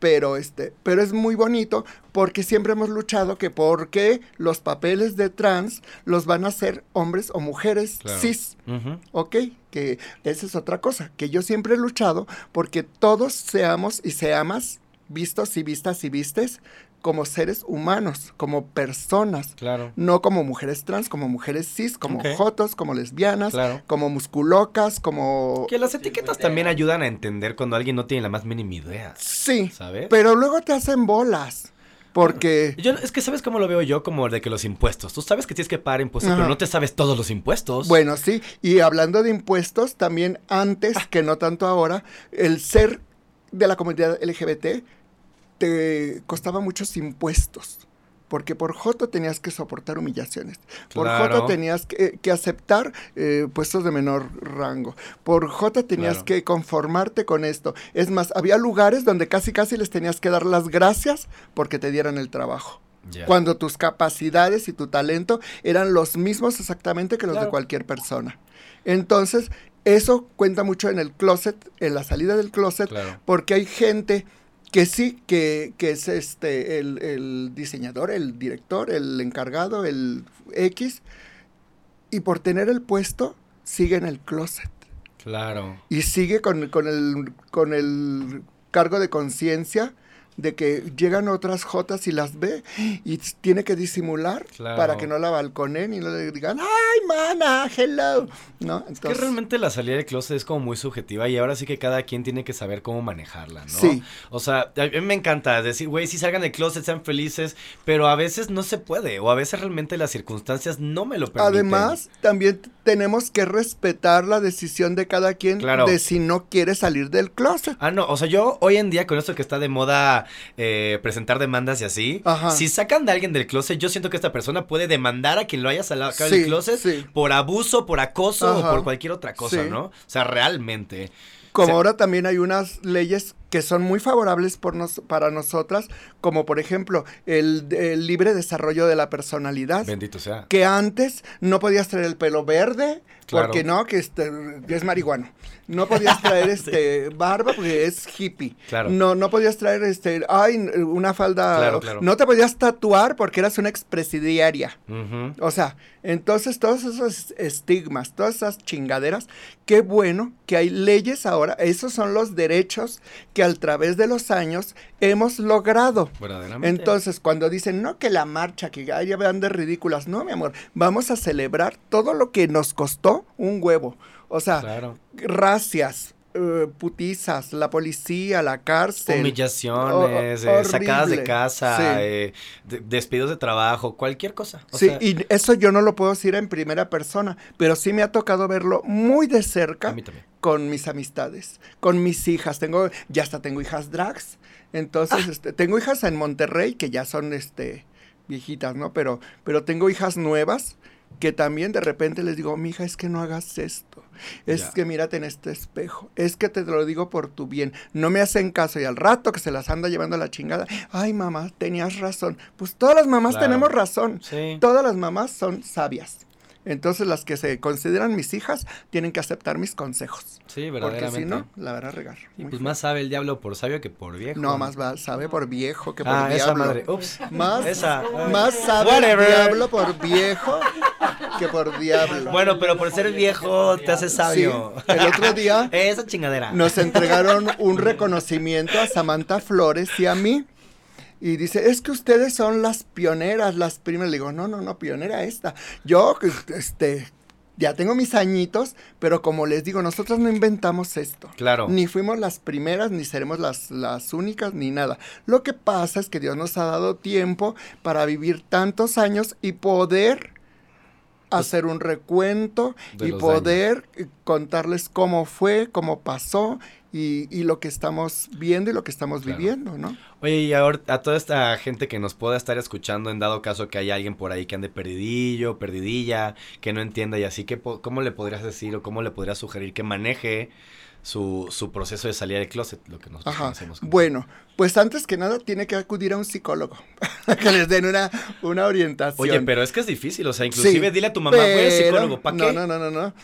pero este, pero es muy bonito porque siempre hemos luchado que porque los papeles de trans los van a hacer hombres o mujeres
Claro.
cis,
Ujú.
¿ok? Que esa es otra cosa, que yo siempre he luchado porque todos seamos y seamos vistos y vistas y vistes como seres humanos, como personas,
Claro.
no como mujeres trans, como mujeres cis, como jotos, como lesbianas,
Claro.
como musculocas, como...
Que las etiquetas también ayudan a entender cuando alguien no tiene la más mínima idea.
Sí,
¿Sabes?
pero luego te hacen bolas, porque...
Yo, es que sabes cómo lo veo yo, como de que los impuestos. Tú sabes que tienes que pagar impuestos,
Ajá.
pero no te sabes todos los impuestos.
Bueno, sí, y hablando de impuestos, también antes, que no tanto ahora, el ser de la comunidad LGBT te costaba muchos impuestos. Porque por Joto tenías que soportar humillaciones. Por
Claro.
Joto tenías que, que aceptar eh, puestos de menor rango. Por Joto tenías
Claro.
que conformarte con esto. Es más, había lugares donde casi casi les tenías que dar las gracias porque te dieran el trabajo. Cuando tus capacidades y tu talento eran los mismos exactamente que los de cualquier persona. Entonces, eso cuenta mucho en el closet, en la salida del closet,
Claro.
porque hay gente que sí, que, que es este el, el diseñador, el director, el encargado, el X, y por tener el puesto, sigue en el closet.
Claro.
Y sigue con, con el, con el cargo de conciencia de que llegan otras jotas y las ve y tiene que disimular
Claro.
para que no la balconen y no le digan, ¡ay, mana, hello! ¿No?
Es que
Entonces,
realmente la salida del closet es como muy subjetiva y ahora sí que cada quien tiene que saber cómo manejarla, ¿no?
Sí.
O sea, a mí me encanta decir, güey, sí salgan del closet, sean felices, pero a veces no se puede o a veces realmente las circunstancias no me lo permiten.
Además, también tenemos que respetar la decisión de cada quien
Claro.
de si no quiere salir del closet.
Ah, no, o sea, yo hoy en día con esto que está de moda eh, presentar demandas y así,
Ajá.
si sacan de alguien del closet, yo siento que esta persona puede demandar a quien lo haya sacado
Sí,
del closet
sí.
por abuso, por acoso
Ajá.
o por cualquier otra cosa,
Sí.
¿no? O sea, realmente.
Como
O sea-
ahora también hay unas leyes que son muy favorables por nos- para nosotras, como por ejemplo el, el libre desarrollo de la personalidad.
Bendito sea.
que antes no podías traer el pelo verde
Claro.
porque no que este es marihuano no podías traer <laughs> este barba porque es hippie
Claro.
no no podías traer este ay una falda
Claro, claro.
no te podías tatuar porque eras una expresidiaria
Ujú.
o sea, entonces todos esos estigmas, todas esas chingaderas, qué bueno que hay leyes ahora, esos son los derechos que a través de los años hemos logrado. Entonces, cuando dicen, no, que la marcha, que ay, ya vean de ridículas, no, mi amor, vamos a celebrar todo lo que nos costó un huevo. O sea,
Claro.
racias, eh, putizas, la policía, la cárcel.
Humillaciones, eh, sacadas de casa,
Sí.
eh, de- despidos de trabajo, cualquier cosa. O
sí,
sea,
y eso yo no lo puedo decir en primera persona, pero sí me ha tocado verlo muy de cerca
a mí también.
con mis amistades, con mis hijas. Tengo, ya hasta tengo hijas drags. Entonces, este, tengo hijas en Monterrey que ya son este viejitas, ¿no? Pero, pero tengo hijas nuevas que también de repente les digo, mija, es que no hagas esto. Es
Ya.
que mírate en este espejo. Es que te lo digo por tu bien. No me hacen caso. Y al rato que se las anda llevando a la chingada. Ay, mamá, tenías razón. Pues todas las mamás
Claro.
tenemos razón.
Sí.
Todas las mamás son sabias. Entonces las que se consideran mis hijas tienen que aceptar mis consejos.
Sí,
Porque
verdaderamente.
si no, la van a regar.
Y pues
feo.
más sabe el diablo por sabio que por viejo.
No, más va, sabe por viejo que por
Ah, esa
diablo.
madre. Ups.
Más,
Esa.
más sabe
Whatever.
el diablo por viejo que por diablo.
Bueno, pero por ser viejo te haces sabio.
Sí, el otro día <laughs>
Esa chingadera.
nos entregaron un reconocimiento a Samantha Flores y a mí. Y dice, es que ustedes son las pioneras, las primeras. Le digo, no, no, no, pionera esta. Yo, este, ya tengo mis añitos, pero como les digo, nosotros no inventamos esto.
Claro.
Ni fuimos las primeras, ni seremos las, las únicas, ni nada. Lo que pasa es que Dios nos ha dado tiempo para vivir tantos años y poder hacer un recuento
Pues De
y poder contarles cómo fue, cómo pasó y, y lo que estamos viendo y lo que estamos
Claro.
viviendo, ¿no?
Oye, y ahora a toda esta gente que nos pueda estar escuchando, en dado caso que haya alguien por ahí que ande perdidillo, perdidilla, que no entienda y así, que ¿cómo le podrías decir o cómo le podrías sugerir que maneje su, su proceso de salida del closet, lo que nosotros
Ajá. Bueno, pues antes que nada tiene que acudir a un psicólogo <laughs> que les den una, una orientación.
Oye, pero es que es difícil, o sea, inclusive
Sí,
dile a tu mamá, voy al
pero-
psicólogo, ¿para qué?
No, no, no, no, no.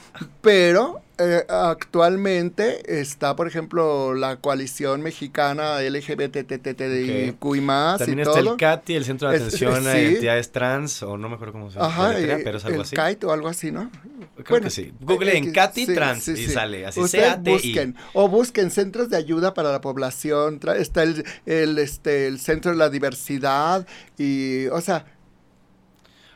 Pero eh, actualmente está, por ejemplo, la coalición mexicana LGBTTTIQ y más
También
y
está
todo.
el CATI, el Centro de
Es-
Atención a
sí.
Identidades Trans, o no me acuerdo cómo se llama,
eh,
pero es algo
el
así.
kite o algo así, ¿no?
Creo
Bueno,
que sí. Google en Katy
sí,
Trans
sí,
y sale así,
Ustedes
C-A-T-I.
busquen o busquen centros de ayuda para la población, está el, el, este, el centro de la diversidad y, o sea,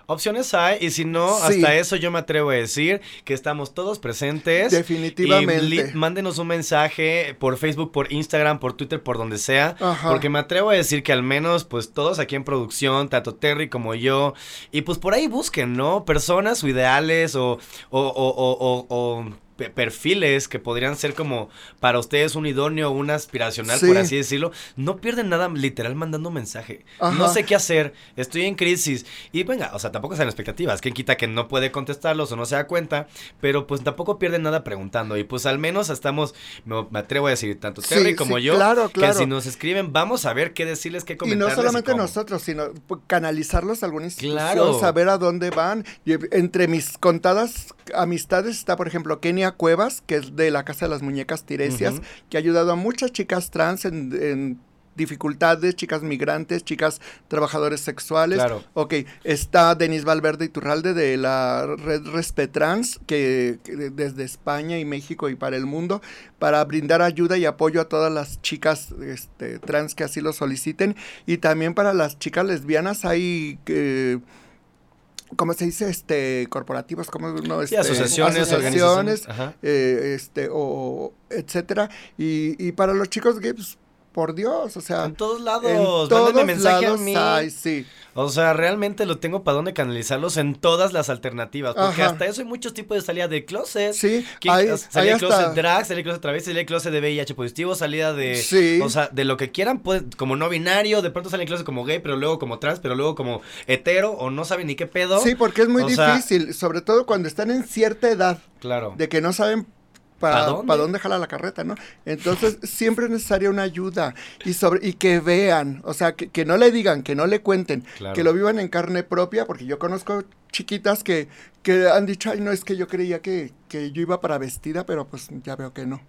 Opciones hay, y si no,
Sí.
hasta eso yo me atrevo a decir que estamos todos presentes.
Definitivamente.
Y mándenos un mensaje por Facebook, por Instagram, por Twitter, por donde sea.
Ajá.
Porque me atrevo a decir que al menos, pues todos aquí en producción, tanto Terry como yo, y pues por ahí busquen, ¿no? Personas o ideales o, o, o, o, o- o pe- perfiles que podrían ser como para ustedes un idóneo, un aspiracional,
Sí.
por así decirlo. No pierden nada literal mandando un mensaje.
Ajá.
No sé qué hacer, estoy en crisis. Y venga, o sea, tampoco sean expectativas. Quien quita que no puede contestarlos o no se da cuenta, pero pues tampoco pierden nada preguntando. Y pues al menos estamos, me, me atrevo a decir, tanto
Sí,
Terry como
sí,
yo,
claro, claro.
que si nos escriben, vamos a ver qué decirles, qué
y
comentarles.
no solamente nosotros, sino pues, canalizarlos a alguna institución,
Claro.
saber a dónde van. Y entre mis contadas amistades está, por ejemplo, Kenia Cuevas, que es de la Casa de las Muñecas Tiresias, que ha ayudado a muchas chicas trans en, en dificultades, chicas migrantes, chicas trabajadores sexuales.
Claro.
Ok, está Denis Valverde Iturralde de la red Respetrans, que, que desde España y México y para el mundo, para brindar ayuda y apoyo a todas las chicas este, trans que así lo soliciten. Y también para las chicas lesbianas hay... que ¿Cómo se dice? Este, corporativos, como no,
Sí,
este,
asociaciones,
asociaciones,
organizaciones.
Eh, este, o etcétera. Y, y para los chicos gays, pues, por Dios, o sea,
En todos lados,
en todos
mensaje
lados
a mí.
hay, sí.
O sea, realmente lo tengo para dónde canalizarlos en todas las alternativas. Porque
Ajá.
hasta eso hay muchos tipos de salida de closet.
Sí,
¿Quién-
hay,
salida de closet
hasta...
drag, salida de closet travesti, salida de closet de VIH positivo, salida de...
Sí.
O sea, de lo que quieran, pues, como no binario, de pronto salen closet como gay, pero luego como trans, pero luego como hetero, o no saben ni qué pedo.
Sí, porque es muy
O sea-
difícil, sobre todo cuando están en cierta edad,
Claro.
de que no saben
¿Pa
para
dónde?
dónde? jala la carreta, ¿no? Entonces, siempre es necesaria una ayuda y sobre y que vean, o sea, que, que no le digan, que no le cuenten,
Claro.
que lo vivan en carne propia, porque yo conozco chiquitas que, que han dicho, ay, no, es que yo creía que, que yo iba para vestida, pero pues ya veo que no.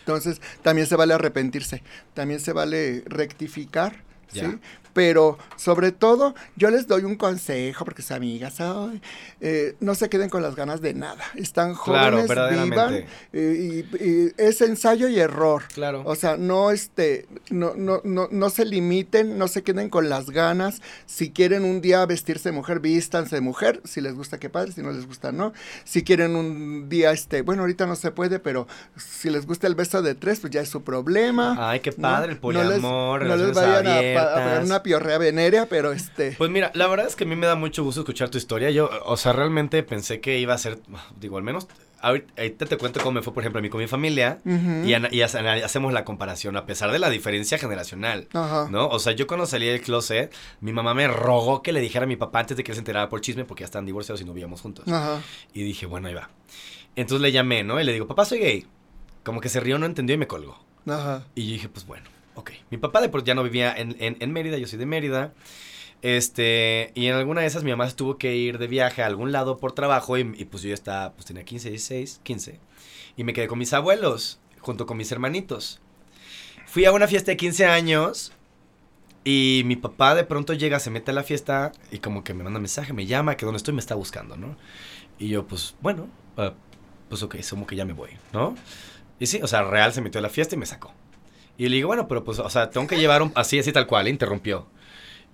Entonces, también se vale arrepentirse, también se vale rectificar, Pero sobre todo, yo les doy un consejo, porque son amigas, eh, no se queden con las ganas de nada. Están jóvenes, vivan, eh, y, y es ensayo y error.
Claro.
O sea, no este, no, no, no, no se limiten, no se queden con las ganas. Si quieren un día vestirse de mujer, vístanse de mujer. Si les gusta, qué padre, si no les gusta, no. Si quieren un día, este, bueno, ahorita no se puede, pero si les gusta el beso de tres, pues ya es su problema.
Ay, qué
¿no?
padre, el
No les-
poliamor,
No les,
relaciones
vayan a, a
abiertas.
pegar una piorrea venérea, pero este.
Pues mira, la verdad es que a mí me da mucho gusto escuchar tu historia. Yo, o sea, realmente pensé que iba a ser, digo, al menos, ahorita, te cuento cómo me fue, por ejemplo, a mí con mi familia. Y, hacemos la comparación, a pesar de la diferencia generacional.
Ajá.
¿No? O sea, yo cuando salí del closet, mi mamá me rogó que le dijera a mi papá antes de que él se enterara por chisme, porque ya están divorciados y no vivíamos juntos.
Ajá.
Y dije, bueno, ahí va. Entonces le llamé, ¿no? Y le digo, papá, soy gay. Como que se rió, no entendió y me colgó.
Ajá.
Y yo dije, pues bueno, ok. Mi papá de por ya no vivía en, en, en Mérida, yo soy de Mérida. Este, y en alguna de esas mi mamá tuvo que ir de viaje a algún lado por trabajo y, pues yo estaba, pues tenía 15, 16, 15. Y me quedé con mis abuelos, junto con mis hermanitos. Fui a una fiesta de 15 años y mi papá de pronto llega, se mete a la fiesta y como que me manda mensaje, me llama, que donde estoy me está buscando, ¿no? Y yo, pues, bueno, uh, pues ok, como que ya me voy, ¿no? Y sí, o sea, real se metió a la fiesta y me sacó. Y le digo, bueno, pero pues, o sea, tengo que llevar un, así, así tal cual, ¿eh? interrumpió.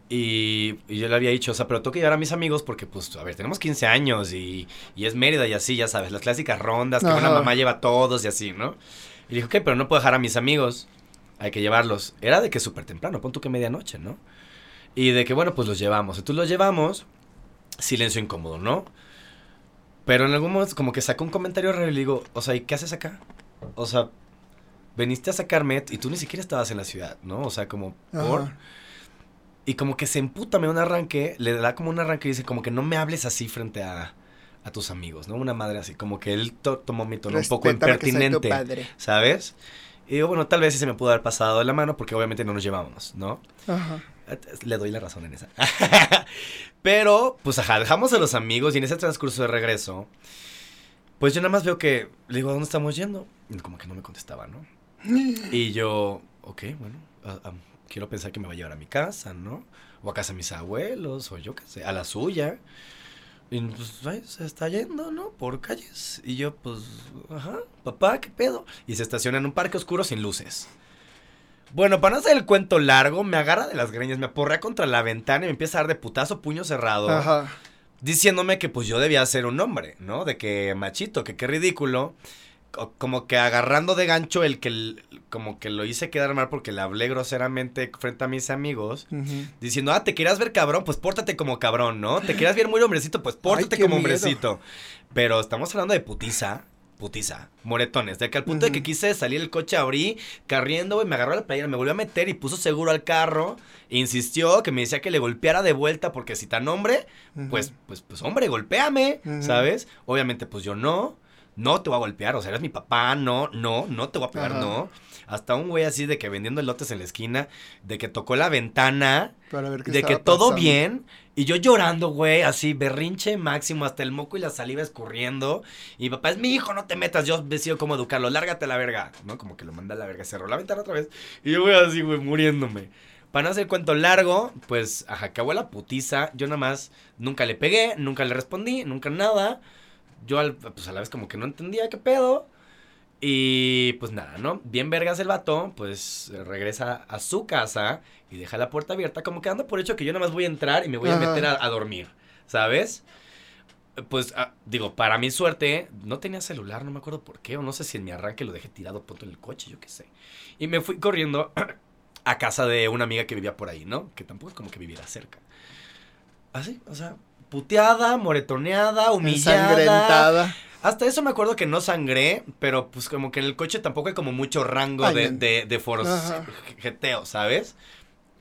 Y, y, yo le había dicho, o sea, pero tengo que llevar a mis amigos porque, pues, a ver, tenemos 15 años y, y es Mérida y así, ya sabes, las clásicas rondas que Ajá. una mamá lleva a todos y así, ¿no? Y dijo, ok, pero no puedo dejar a mis amigos, hay que llevarlos. Era de que súper temprano, pon tú que medianoche, ¿no? Y de que, bueno, pues los llevamos. Entonces los llevamos, silencio incómodo, ¿no? Pero en algún momento como que sacó un comentario raro y le digo, o sea, ¿y qué haces acá? O sea, veniste a sacarme y tú ni siquiera estabas en la ciudad, ¿no? O sea, como por... Ajá. Y como que se emputa, me da un arranque, le da como un arranque y dice, como que no me hables así frente a, a tus amigos, ¿no? Una madre así, como que él to tomó mi tono Respeta un poco impertinente, ¿sabes? Y digo, bueno, tal vez sí se me pudo haber pasado de la mano porque obviamente no nos llevábamos, ¿no? Ajá. Le doy la razón en esa. <laughs> Pero, pues ajá, dejamos a los amigos y en ese transcurso de regreso, pues yo nada más veo que le digo, ¿a dónde estamos yendo? Y como que no me contestaba, ¿no? Y yo, ok, bueno, uh, um, quiero pensar que me va a llevar a mi casa, ¿no? O a casa de mis abuelos, o yo qué sé, a la suya. Y pues ay, se está yendo, ¿no? Por calles. Y yo, pues, ajá, papá, ¿qué pedo? Y se estaciona en un parque oscuro sin luces. Bueno, para no hacer el cuento largo, me agarra de las greñas, me aporrea contra la ventana y me empieza a dar de putazo puño cerrado. Ajá. Diciéndome que pues yo debía ser un hombre, ¿no? De que machito, que qué ridículo como que agarrando de gancho el que como que lo hice quedar mal porque le hablé groseramente frente a mis amigos uh -huh. diciendo, "Ah, te quieras ver cabrón, pues pórtate como cabrón, ¿no? Te quieras ver muy hombrecito, pues pórtate Ay, como miedo. hombrecito." Pero estamos hablando de putiza, putiza, moretones, de que al punto uh -huh. de que quise salir el coche, abrí, carriendo, güey, me agarró la playera, me volvió a meter y puso seguro al carro, insistió que me decía que le golpeara de vuelta porque si tan hombre, uh -huh. pues pues pues hombre, golpéame, ¿sabes? Obviamente pues yo no no te voy a golpear, o sea, eres mi papá, no, no, no te voy a pegar, Ajá. no. Hasta un güey así de que vendiendo elotes en la esquina, de que tocó la ventana, de que todo pasando. bien, y yo llorando, güey, así, berrinche máximo, hasta el moco y la saliva escurriendo. Y papá, es mi hijo, no te metas, yo decido cómo educarlo, lárgate a la verga, ¿no? Como que lo manda a la verga, cerró la ventana otra vez, y yo voy así, güey, muriéndome. Para no hacer cuento largo, pues, ajá, acabó la putiza, yo nada más nunca le pegué, nunca le respondí, nunca nada yo al, pues a la vez como que no entendía qué pedo. Y pues nada, ¿no? Bien vergas el vato, pues regresa a su casa y deja la puerta abierta, como que anda por hecho que yo nada más voy a entrar y me voy a meter a, a dormir, ¿sabes? Pues ah, digo, para mi suerte, no tenía celular, no me acuerdo por qué, o no sé si en mi arranque lo dejé tirado punto en el coche, yo qué sé. Y me fui corriendo <clears throat> a casa de una amiga que vivía por ahí, ¿no? Que tampoco es como que viviera cerca. Así, o sea, puteada, moretoneada, humillada. Ensangrentada. Hasta eso me acuerdo que no sangré, pero pues como que en el coche tampoco hay como mucho rango Ay, de, de, de forjeteo, ¿sabes?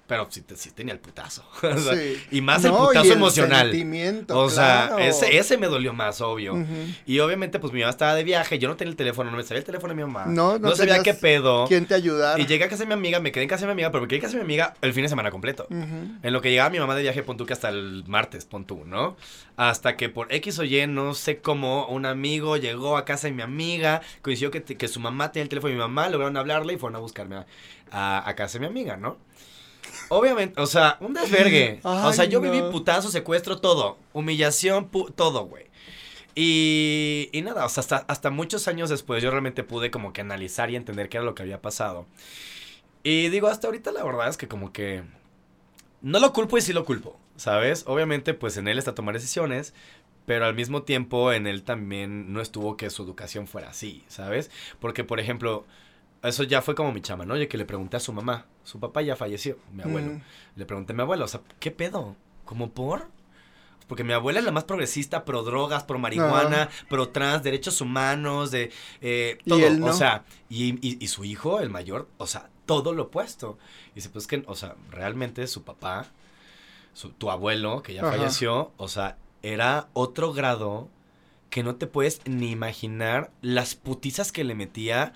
Pero sí, sí, tenía el putazo. <laughs> o sea, sí. Y más no, el putazo y el emocional. O sea, claro. ese, ese me dolió más, obvio. Uh -huh. Y obviamente, pues mi mamá estaba de viaje, yo no tenía el teléfono, no me sabía el teléfono de mi mamá. No, no, no sabía qué pedo.
¿Quién te ayudara?
Y llegué a casa de mi amiga, me quedé en casa de mi amiga, pero me quedé en casa de mi amiga el fin de semana completo. Uh -huh. En lo que llegaba mi mamá de viaje, pon tú que hasta el martes, pon tú, ¿no? Hasta que por X o Y, no sé cómo, un amigo llegó a casa de mi amiga, coincidió que, que su mamá tenía el teléfono de mi mamá, lograron hablarle y fueron a buscarme a, a, a casa de mi amiga, ¿no? Obviamente, o sea, un desvergue. Ay, o sea, yo no. viví putazo, secuestro, todo. Humillación, todo, güey. Y, y, nada, o sea, hasta, hasta muchos años después yo realmente pude como que analizar y entender qué era lo que había pasado. Y digo, hasta ahorita la verdad es que como que no lo culpo y sí lo culpo, ¿sabes? Obviamente, pues en él está tomar decisiones, pero al mismo tiempo en él también no estuvo que su educación fuera así, ¿sabes? Porque, por ejemplo, eso ya fue como mi chama, ¿no? Oye, que le pregunté a su mamá. Su papá ya falleció, mi abuelo. Mm. Le pregunté a mi abuelo, o sea, ¿qué pedo? ¿Cómo por? Porque mi abuela es la más progresista, pro drogas, pro marihuana, no. pro trans, derechos humanos, de eh, todo. ¿Y él no? O sea, y, y, y, su hijo, el mayor, o sea, todo lo opuesto. Y dice, pues que, o sea, realmente su papá, su, tu abuelo, que ya Ajá. falleció, o sea, era otro grado que no te puedes ni imaginar las putizas que le metía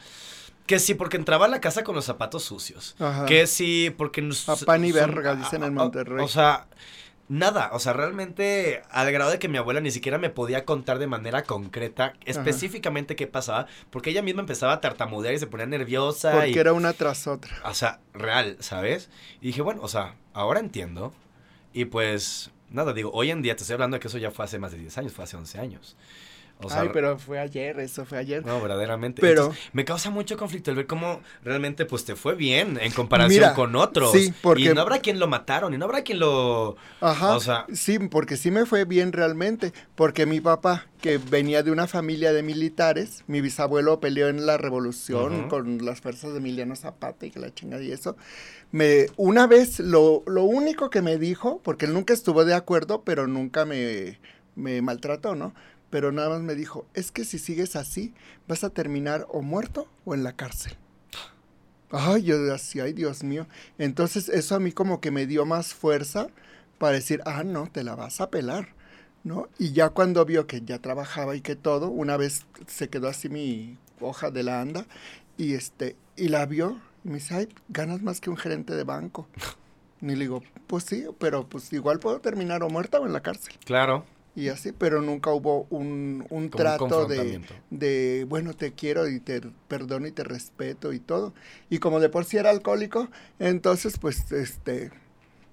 Que sí, porque entraba a la casa con los zapatos sucios.
Ajá.
Que sí, porque... nos-
A pan y
son-
verga, dicen en Monterrey.
O sea, nada. O sea, realmente al grado de que mi abuela ni siquiera me podía contar de manera concreta específicamente qué pasaba. Porque ella misma empezaba a tartamudear y se ponía nerviosa.
Porque
y,
era una tras otra.
O sea, real, ¿sabes? Y dije, bueno, o sea, ahora entiendo. Y pues, nada, digo, hoy en día te estoy hablando de que eso ya fue hace más de 10 años, fue hace 11 años. O sea,
Ay, pero fue ayer, eso fue ayer.
no, verdaderamente.
Pero-
Entonces, me causa mucho conflicto el ver cómo realmente pues te fue bien en comparación
Mira,
con otros.
sí, porque-
Y no habrá quien lo mataron, y no habrá quien lo...
Ajá.
O sea-
sí, porque sí me fue bien realmente. Porque mi papá, que venía de una familia de militares, mi bisabuelo peleó en la revolución
Ujú.
con las fuerzas de Emiliano Zapata y que la chingada y eso. Me, una vez, lo, lo único que me dijo, porque él nunca estuvo de acuerdo, pero nunca me, me maltrató, ¿no? Pero nada más me dijo, es que si sigues así, vas a terminar o muerto o en la cárcel. Ay, yo así, ay, Dios mío. Entonces eso a mí como que me dio más fuerza para decir, ah, no, te la vas a pelar, ¿no? Y ya cuando vio que ya trabajaba y que todo, una vez se quedó así mi hoja de la anda y este, y la vio y me dice, ay, ganas más que un gerente de banco. Y le digo, pues sí, pero pues igual puedo terminar o muerta o en la cárcel.
Claro.
Y así, pero nunca hubo un, un trato de, de, bueno, te quiero y te perdono y te respeto y todo. Y como de por sí era alcohólico, entonces pues este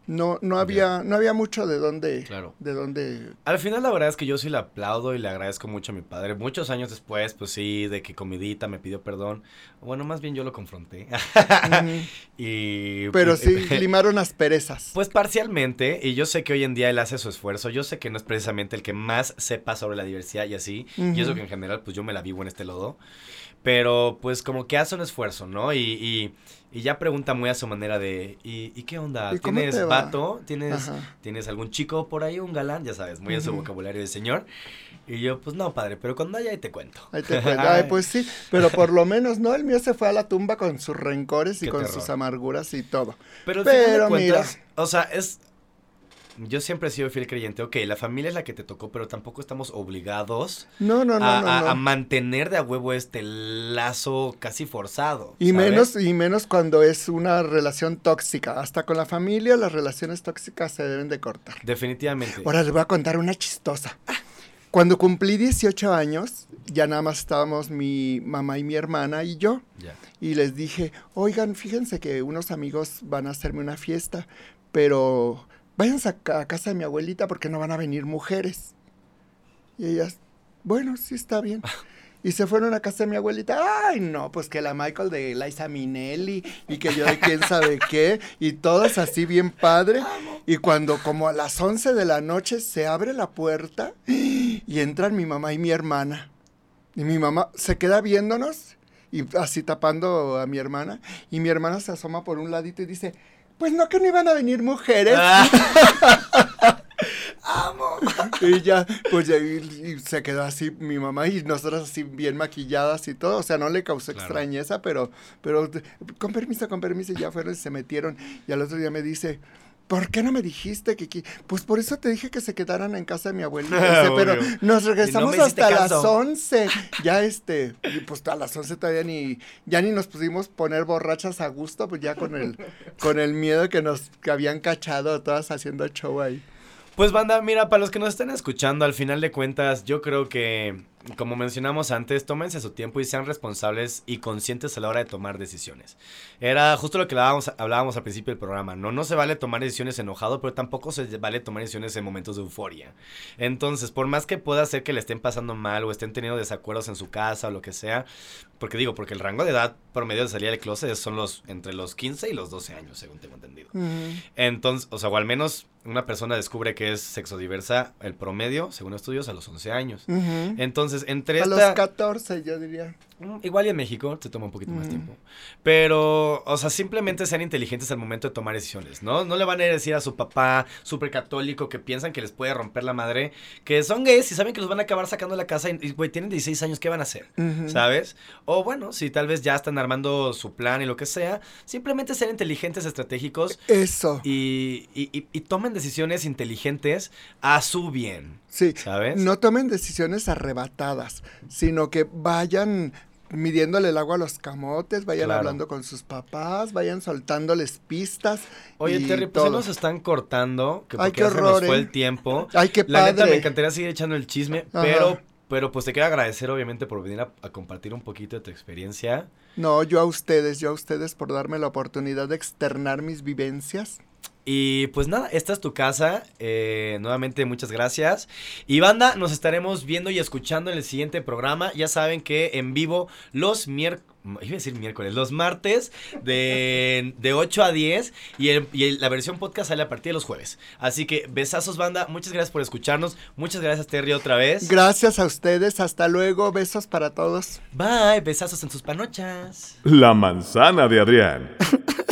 no no había no había mucho de dónde
Claro.
de dónde
Al final la verdad es que yo sí le aplaudo y le agradezco mucho a mi padre. Muchos años después, pues sí, de que comidita me pidió perdón. Bueno, más bien yo lo confronté. <laughs> Y...
pero sí <laughs> limaron asperezas.
Pues parcialmente, y yo sé que hoy en día él hace su esfuerzo, yo sé que no es precisamente el que más sepa sobre la diversidad y así, y eso que en general pues yo me la vivo en este lodo, pero pues como que hace un esfuerzo, ¿no? Y, y, y ya pregunta muy a su manera de, ¿y, y qué onda?
¿Y cómo
¿Tienes vato? ¿Tienes,
Ajá.
¿Tienes algún chico por ahí, un galán? Ya sabes, muy en su
Ujú.
vocabulario de señor. Y yo, pues no, padre, pero cuando haya ahí te cuento.
Ahí te cuento. <laughs> Ay, pues sí, pero por lo menos no, el mío se fue a la tumba con sus rencores y
Qué
con
terror.
sus amarguras y todo.
Pero de
Pero
cuentas, o sea, es... Yo siempre he sido fiel creyente, ok, la familia es la que te tocó, pero tampoco estamos obligados
No, no, no,
a,
no,
a-
no.
a mantener de a huevo este lazo casi forzado.
Y
¿sabes?
menos, y menos cuando es una relación tóxica. Hasta con la familia las relaciones tóxicas se deben de cortar.
Definitivamente.
Ahora les voy a contar una chistosa. Cuando cumplí 18 años, ya nada más estábamos mi mamá y mi hermana y yo.
Ya.
Y les dije, oigan, fíjense que unos amigos van a hacerme una fiesta, pero váyanse a, ca- a casa de mi abuelita porque no van a venir mujeres. Y ellas, bueno, sí está bien. Y se fueron a casa de mi abuelita. Ay, no, pues que la Michael de Liza Minnelli y que yo de quién sabe qué. Y todas así bien padre. Y cuando como a las 11 de la noche se abre la puerta y entran mi mamá y mi hermana. Y mi mamá se queda viéndonos y así tapando a mi hermana. Y mi hermana se asoma por un ladito y dice, pues no que no iban a venir mujeres. <laughs> Y ya, pues ya, y, y se quedó así mi mamá y nosotros así bien maquilladas y todo. O sea, no le causó
Claro.
extrañeza, pero, pero con permiso, con permiso, y ya fueron y se metieron. Y al otro día me dice, ¿por qué no me dijiste que, que-?" Pues por eso te dije que se quedaran en casa de mi abuelita. <laughs> Dice, pero nos regresamos hasta las
caso.
11. Ya este, y pues a las 11 todavía ni, ya ni nos pusimos poner borrachas a gusto, pues ya con el, con el miedo que nos que habían cachado todas haciendo show ahí.
Pues banda, mira, para los que nos estén escuchando, al final de cuentas, yo creo que, como mencionamos antes, tómense su tiempo y sean responsables y conscientes a la hora de tomar decisiones. Era justo lo que hablábamos, hablábamos al principio del programa, ¿no? No se vale tomar decisiones enojado, pero tampoco se vale tomar decisiones en momentos de euforia. Entonces, por más que pueda ser que le estén pasando mal o estén teniendo desacuerdos en su casa o lo que sea, porque digo, porque el rango de edad promedio de salida del closet son los entre los 15 y los 12 años, según tengo entendido. Entonces, o sea, o al menos una persona descubre que es sexodiversa, el promedio, según estudios, a los 11 años. Entonces, entre
A los
esta...
14, yo diría.
Mm, Igual y en México se toma un poquito más
Mm.
tiempo. Pero, o sea, simplemente sean inteligentes al momento de tomar decisiones, ¿no? No le van a decir a su papá súper católico que piensan que les puede romper la madre, que son gays y saben que los van a acabar sacando de la casa y, güey, tienen 16 años, ¿qué van a hacer? ¿Sabes? O bueno, si tal vez ya están armando su plan y lo que sea, simplemente ser inteligentes, estratégicos
Eso.
y, y- y- y tomen decisiones inteligentes a su bien,
Sí.
¿sabes?
No tomen decisiones arrebatadas, sino que vayan midiéndole el agua a los camotes, vayan
Claro.
hablando con sus papás, vayan soltándoles pistas.
Oye,
y
Terry, pues
todo.
nos están cortando, que
Ay,
porque
qué
ya se
horror,
nos fue
¿eh?
el tiempo.
Ay, qué
La neta, me encantaría seguir echando el chisme,
Ajá.
pero, pero pues te quiero agradecer, obviamente, por venir a, a compartir un poquito de tu experiencia.
No, yo a ustedes, yo a ustedes por darme la oportunidad de externar mis vivencias.
Y pues nada, esta es tu casa. eh, nuevamente, muchas gracias. Y banda, nos estaremos viendo y escuchando en el siguiente programa. Ya saben que en vivo los miércoles. Iba a decir miércoles, los martes de, de 8 a 10 y, el- y el- la versión podcast sale a partir de los jueves. Así que besazos banda, muchas gracias por escucharnos, muchas gracias Terry otra vez.
Gracias a ustedes, hasta luego, besos para todos.
Bye, besazos en sus panochas.
La manzana de Adrián. <laughs>